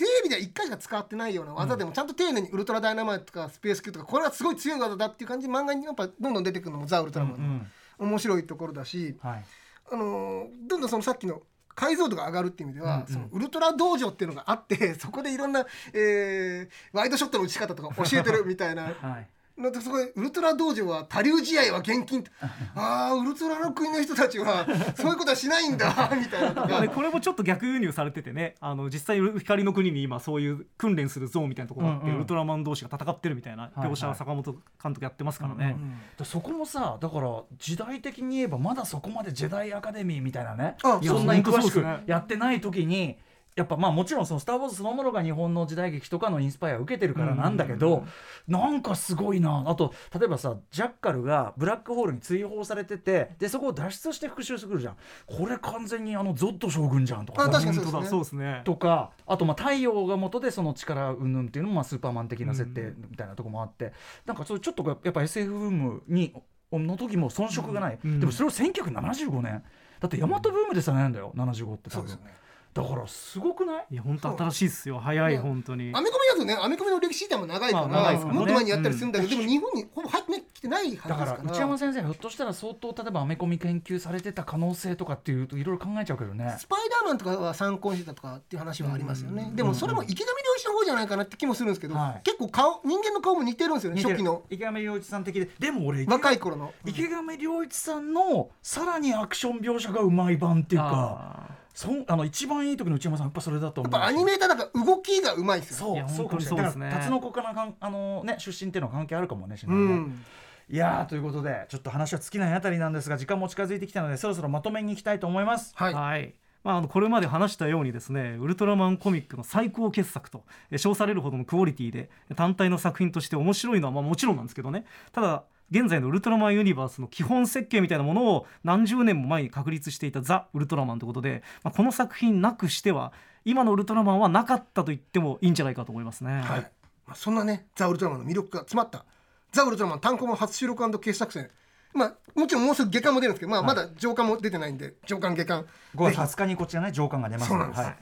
テレビでは1回しか使ってないような技でもちゃんと丁寧にウルトラダイナマイトとかスペース Q とかこれはすごい強い技だっていう感じで漫画にやっぱどんどん出てくるのもザ・ウルトラマンの面白いところだし、はい。あのーどんどんそのさっきの解像度が上がるっていう意味では、うんうん。そのウルトラ道場っていうのがあってそこでいろんな、えーワイドショットの打ち方とか教えてるみたいなはいなんかすごいウルトラ道場は多流試合は厳禁と [LAUGHS] ああウルトラの国の人たちはそういうことはしないんだ [LAUGHS] みたいな。とかでこれもちょっと逆輸入されててねあの実際光の国に今そういう訓練するゾーンみたいなところがあって、うんうん。ウルトラマン同士が戦ってるみたいな描写はい。は坂本監督やってますからね、でそこもさだから時代的に言えばまだそこまでジェダイアカデミーみたいなねあそんなに詳しくやってない時にやっぱまあもちろんその「スター・ウォーズ」そのものが日本の時代劇とかのインスパイアを受けてるからなんだけど、なんかすごいな。あと例えばさジャッカルがブラックホールに追放されててでそこを脱出して復讐してくるじゃん。これ完全にあのゾッド将軍じゃんとかさ。あ確かにそううですね。とかあとまあ太陽が元でその力云々っていうのもまあスーパーマン的な設定みたいなとこもあって、なんかそういうちょっとやっぱ SF ブームにの時も遜色がない、うんでもそれを1975年。だってヤマトブームでさえないんだよ。75って多分。そうですよねだからすごくない？いや本当新しいですよ。早いね本当に。アメコミだとねアメコミの歴史自体も長いから、もっと前にやったりするんだけど、でも日本にほぼ入ってきてないはずだかから。ら内山先生ひょっとしたら相当例えばアメコミ研究されてた可能性とかっていうといろいろ考えちゃうけどね。スパイダーマンとかは参考にしてたとかっていう話はありますよね、でもそれも池上良一の方じゃないかなって気もするんですけど、はい。結構顔人間の顔も似てるんですよね初期の。池上良一さん的で。でも俺池若い頃の、池上良一さんのさらにアクション描写がうまい版っていうか。あそんあの一番いい時の内山さんやっぱそれだと思う。やっぱアニメーターだから動きがうまいですよ。そういやそうかもしれない。本当にそうですね。だからタツノコからかんあのね出身っていうのは関係あるかもねしないねんいやーということでちょっと話は尽きないあたりなんですが時間も近づいてきたのでそろそろまとめにいきたいと思います。はい。はい。まあ、あのこれまで話したようにですねウルトラマンコミックの最高傑作とえ称されるほどのクオリティで単体の作品として面白いのはまあもちろんなんですけどね。ただ現在のウルトラマンユニバースの基本設計みたいなものを何十年も前に確立していたザ・ウルトラマンということで、まあ、この作品なくしては今のウルトラマンはなかったと言ってもいいんじゃないかと思いますね。はい。まあ、そんなねザ・ウルトラマンの魅力が詰まったザ・ウルトラマン単行本初収録傑作選。まあもちろんもうすぐ下巻も出るんですけど、まあ、まだ上巻も出てないんで上巻下巻。5月20日にこちらね上巻が出ますそうなんです。はい。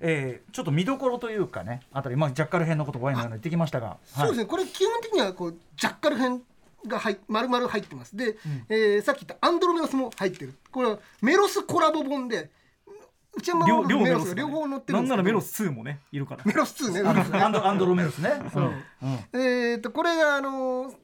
えーちょっと見どころというかねあたり、まあ、ジャッカル編のことワインの言ってきましたが、ねそうですね、これ基本的にはこうジャッカル編が入丸々入ってます。で、えーさっき言ったアンドロメロスも入ってる。これはメロスコラボ本で内山両のメ両メロスがねロスが両方載ってるなんんですけど。ならメロス2もねいるから。メロス2ね。アンドアンドロメロスね、う。ん。うん。えー、とこれがあのー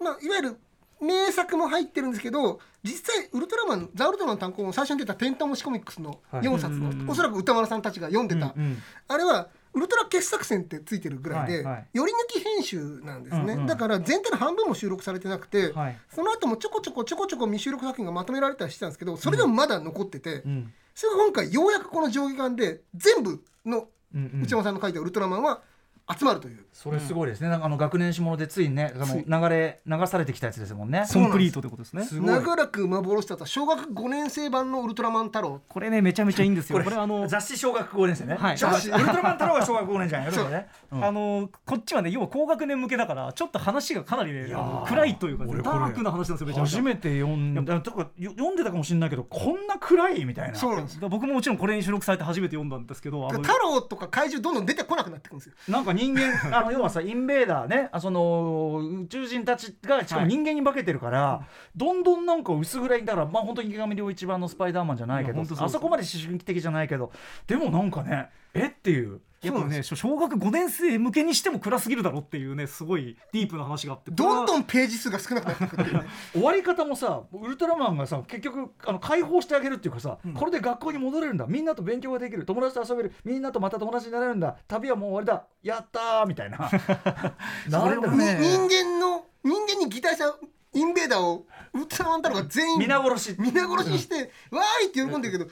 まあいわゆる名作も入ってるんですけど実際ウルトラマンザ・ウルトラマン単行本最初に出た「テンタモシコミックス」のはい。4冊の、おそらく歌丸さんたちが読んでた、うんうん。あれはウルトラ傑作選ってついてるぐらいで、はいはい。寄り抜き編集なんですね、うんうん。だから全体の半分も収録されてなくて、はい。その後もちょこちょこちょこちょこ未収録作品がまとめられたりしてたんですけどそれでもまだ残ってて、うん。それが今回ようやくこの上下巻で全部の内山さんの書いたウルトラマンは集まるという。それすごいですね、なんかあの学年誌ものでついにねあの流れ流されてきたやつですもんね。コンプリートということですね。長らく幻だった小学5年生版のウルトラマン太郎。これねめちゃめちゃいいんですよ。これこれあの雑誌小学5年生ね、はい。ウルトラマン太郎が小学5年じゃんよそうね、う。ん。あのこっちはね要は高学年向けだからちょっと話がかなりね暗いというかダークな話なんですよめちゃめちゃ。初めて読んだとかよ読んでたかもしれないけどこんな暗いみたいな。そうなんですだから僕ももちろんこれに収録されて初めて読んだんですけど太郎とか怪獣どんどん出てこなくなってくるんですよ。なんか人間 [LAUGHS] あの要はさインベーダーねあその宇宙人たちがしかも人間に化けてるから、どんどんなんか薄暗いだからまあ本当に池上良一番のスパイダーマンじゃないけどあそこまで思春期的じゃないけどでもなんかねえっていうやっぱね小学5年生向けにしても暗すぎるだろっていうねすごいディープな話があって。どんどんんページ数が少なくなってくるね [LAUGHS] 終わり方もさウルトラマンがさ結局あの解放してあげるっていうかさ、これで学校に戻れるんだ。みんなと勉強ができる。友達と遊べる。みんなとまた友達になれるんだ。旅はもう終わりだ。やったーみたいな。[LAUGHS] なんだろう。にね。人間の人間に擬態したインベーダーをウルトラマン太郎が全員皆殺し。皆殺しにしてわーいって喜んでるけど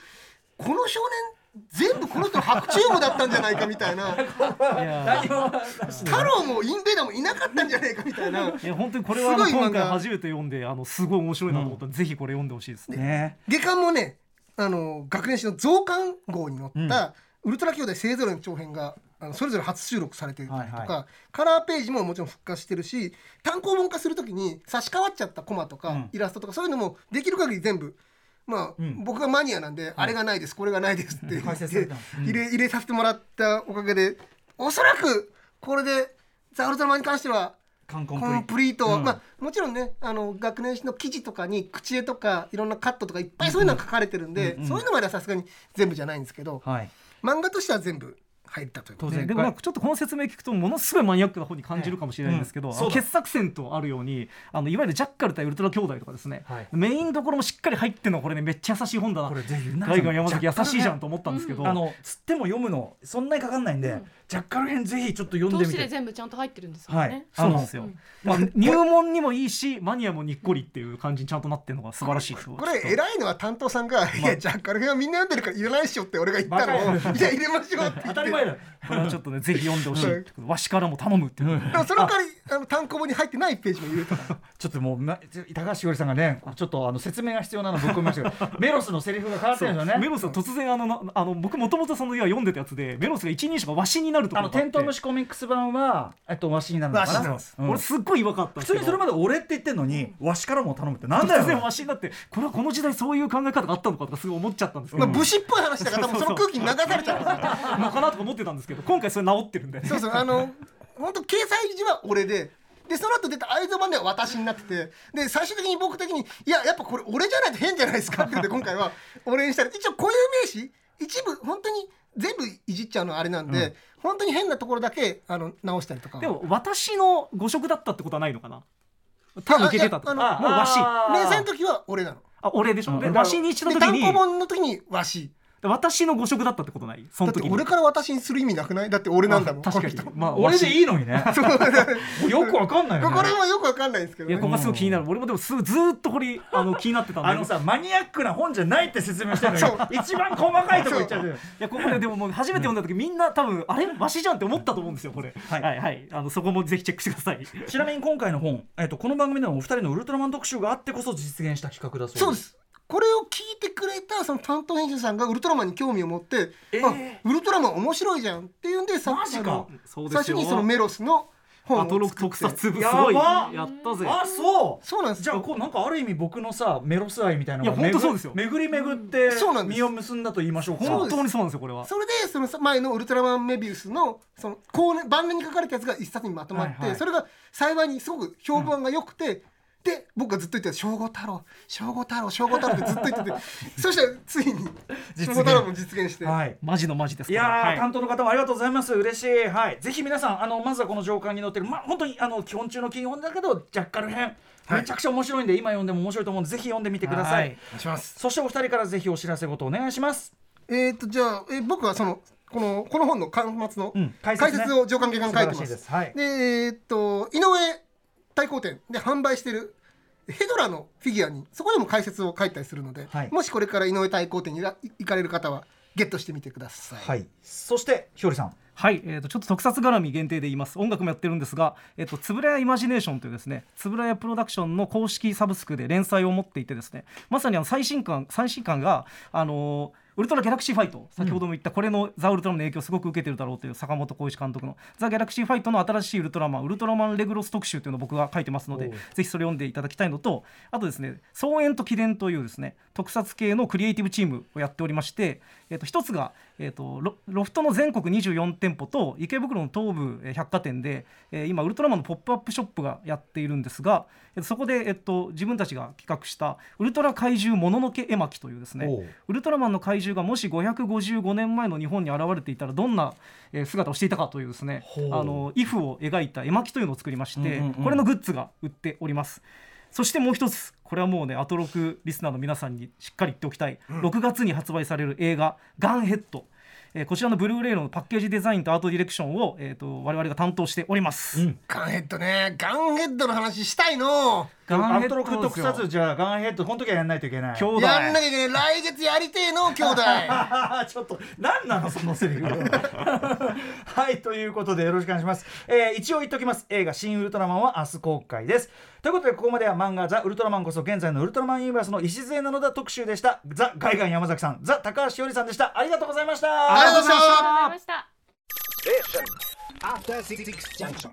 この少年全部この人の白チュームだったんじゃないかみたいな。太郎もインベーダーもいなかったんじゃないかみたいな。いや本当にこれはあのすごい漫画。今回初めて読んであのすごい面白いなと思ったぜひこれ読んでほしいですね。ね。下巻もねあの学年誌の増刊号に載った、ウルトラ兄弟勢ぞろいの長編があのそれぞれ初収録されてるとか、はいはカラーページももちろん復活してるし単行本化するときに差し替わっちゃったコマとか、うん。イラストとかそういうのもできる限り全部まあ、ん。僕がマニアなんで、あれがないですこれがないですってうん。入れ入れさせてもらったおかげでおそらくこれでザ・ウルトラマンに関してはコンプリート。は、うん。まあもちろんねあの学年誌の記事とかに口絵とかいろんなカットとかいっぱいそういうのが書かれてるんで、うんうん。そういうのまではさすがに全部じゃないんですけど、はい。漫画としては全部入ったということで。当然。でもなんかちょっとこの説明聞くとものすごいマニアックな方に感じるかもしれないんですけど、うんそうだ。傑作選とあるようにあのいわゆるジャッカル対ウルトラ兄弟とかですね、はい。メインどころもしっかり入ってるのはこれねめっちゃ優しい本だな。これぜひ。ガイガン山崎優しいじゃんと思ったんですけど、あのつっても読むのそんなにかかんないんで、ジャッカル編ぜひちょっと読ん投でみて。資で全部ちゃんと入ってるんですもんはい。ね。そうなんですよ、うんまあ、入門にもいいしマニアもにっこりっていう感じにちゃんとなってるのが素晴らしいこれ偉いのは担当さんが「いやジャッカル編はみんな読んでるから入れないっしょ」って俺が言ったのをバカ [LAUGHS]「いや入れましょう」って言って [LAUGHS] bueno, これはちょっとねぜひ読んでほしいわしからも頼むっていう、でもその代わりあの単行本に入ってないページも入れたちょっともうな高橋しおりさんがねちょっとあの説明が必要なのぶっ込みました。け [LAUGHS] どメロスのセリフが変わってるんですよねメロスが突然あのなあの僕もともとその読んでたやつでメロスが一人称がわしになるとこあのテントウムシコミックス版はえっとわしにな。るのかな。俺すっごい違和感あった普通にそれまで俺って言ってんのにわしからも頼むってなんだよ。突然わしになってこれはこの時代そういう考え方があったのかとかすごい思っちゃったんですけど、まあ武士っぽい話だから多分その空気に流されちゃうのかなとか思ってたんですけど今回それ治ってるんでね。そうそうあの本当掲載時は俺ででその後出た愛蔵版では私になっててで最終的に僕的に「いややっぱこれ俺じゃないと変じゃないですか」って言って今回は俺にしたら一応固有名詞一部本当に全部いじっちゃうのはあれなんで、本当に変なところだけあの直したりとか。でも私の誤植だったってことはないのかな？多分受けてたといやあもうわし。あ連載の時は俺なの。あ俺でしょ、でうん。わしにした時で単行に本の時にわし。で私の誤植だったってことない？その時に。だって俺から私にする意味なくない？だって俺なんだもん。あ確かに。[LAUGHS] まあ俺でいいのにね。[LAUGHS] よくわかんないよね。これもよくわかんないんですけどね。いやここがすごい気になる。俺もでもすぐずーっとこれあの気になってたんであのさマニアックな本じゃないって説明してるのに一番細かいとこ言っちゃってるいやここででももう初めて読んだ時みんな多分あれ？わしじゃんって思ったと思うんですよこれ。はい。はいはい。あのそこもぜひチェックしてください。ちなみに今回の本、えっとこの番組でもお二人のウルトラマン特集があってこそ実現した企画だそうです。そうですこれを聞いてくれたその担当編集さんがウルトラマンに興味を持って、えー。あウルトラマン面白いじゃんっていうんでさマジか。あのそうですよ。最初にそのメロスの本をアトロク作って特撮部す。やごいば。やったぜ。あそう。そうなんです。じゃあこうなんかある意味僕のさメロス愛みたいなのがいや本当そうですよ。巡り巡ってそうなんです。実を結んだと言いましょうか。そう本当にそうなんですよこれは。それでその前のウルトラマンメビウスのその後年晩年に書かれたやつが一冊にまとまって、はいはい。それが幸いにすごく評判が良くて、で僕がずっと言ってた「正吾太郎正吾太郎正吾太郎」ってずっと言っててそしたらついに正吾太郎も実現して、はい。マジのマジですいやー、はい。担当の方もありがとうございます。嬉しい。はい。ぜひ皆さんあのまずはこの上巻に載ってるまあ本当にあの基本中の基本だけどジャッカル編めちゃくちゃ面白いんで今読んでも面白いと思うんでぜひ読んでみてください、はい。お願いします。そしてお二人からぜひお知らせごとお願いします。えー、とじゃあ、えー僕はそのこのこの本の巻末のうん。解解説を上巻下巻書いてます。いです。はい。でえーっと井上対抗店で販売してるヘドラのフィギュアにそこでも解説を書いたりするので、はい。もしこれから井上対抗店に行かれる方はゲットしてみてください。はい。そしてひょりさん。はい、えー、とちょっと特撮絡み限定で言います。音楽もやってるんですが、えー、とつぶらやイマジネーションというですねつぶらやプロダクションの公式サブスクで連載を持っていてですねまさにあの最新刊最新刊があのーウルトラギャラクシーファイト先ほども言ったこれのザ・ウルトラマンの影響をすごく受けてるだろうという坂本浩一監督の。ザ・ギャラクシーファイトの新しいウルトラマンウルトラマンレグロス特集というのを僕が書いてますのでぜひそれ読んでいただきたいのとあとですね総園と記念というですね特撮系のクリエイティブチームをやっておりまして、えー、と一つが、えー、とロロフトの全国24店舗と池袋の東武えー百貨店で、えー今ウルトラマンのポップアップショップがやっているんですが、えーそこで、えー、と自分たちが企画したウルトラ怪獣もののけ絵巻というですねウルトラマンの怪獣がもし555年前の日本に現れていたらどんな、えー姿をしていたかというですねあのイフを描いた絵巻というのを作りまして、うんうんうん。これのグッズが売っております。そしてもう一つこれはもうねアトロクリスナーの皆さんにしっかり言っておきたい、6月に発売される映画「ガンヘッド」えーこちらのブルーレイのパッケージデザインとアートディレクションを、えー、と我々が担当しております。ガンヘッドね。ガンヘッドの話したいのガンヘッドアントロック特撮じゃあガンヘッドこの時はやんないといけない。兄弟。やんなきゃいけない。来月やりてえの兄弟。[LAUGHS] ちょっと何なのそのセリフ。[LAUGHS] はいということでよろしくお願いします、えー一応言っときます。映画「新ウルトラマン」は明日公開です。ということでここまでは漫画「ザ・ウルトラマン」こそ現在のウルトラマンユニバースの礎なのだ特集でした。ザ・ガイガン山崎さんザ・高橋ひよりさんでした。ありがとうございました。ありがとうございました。ありがとうございました。Station. After Six Junction.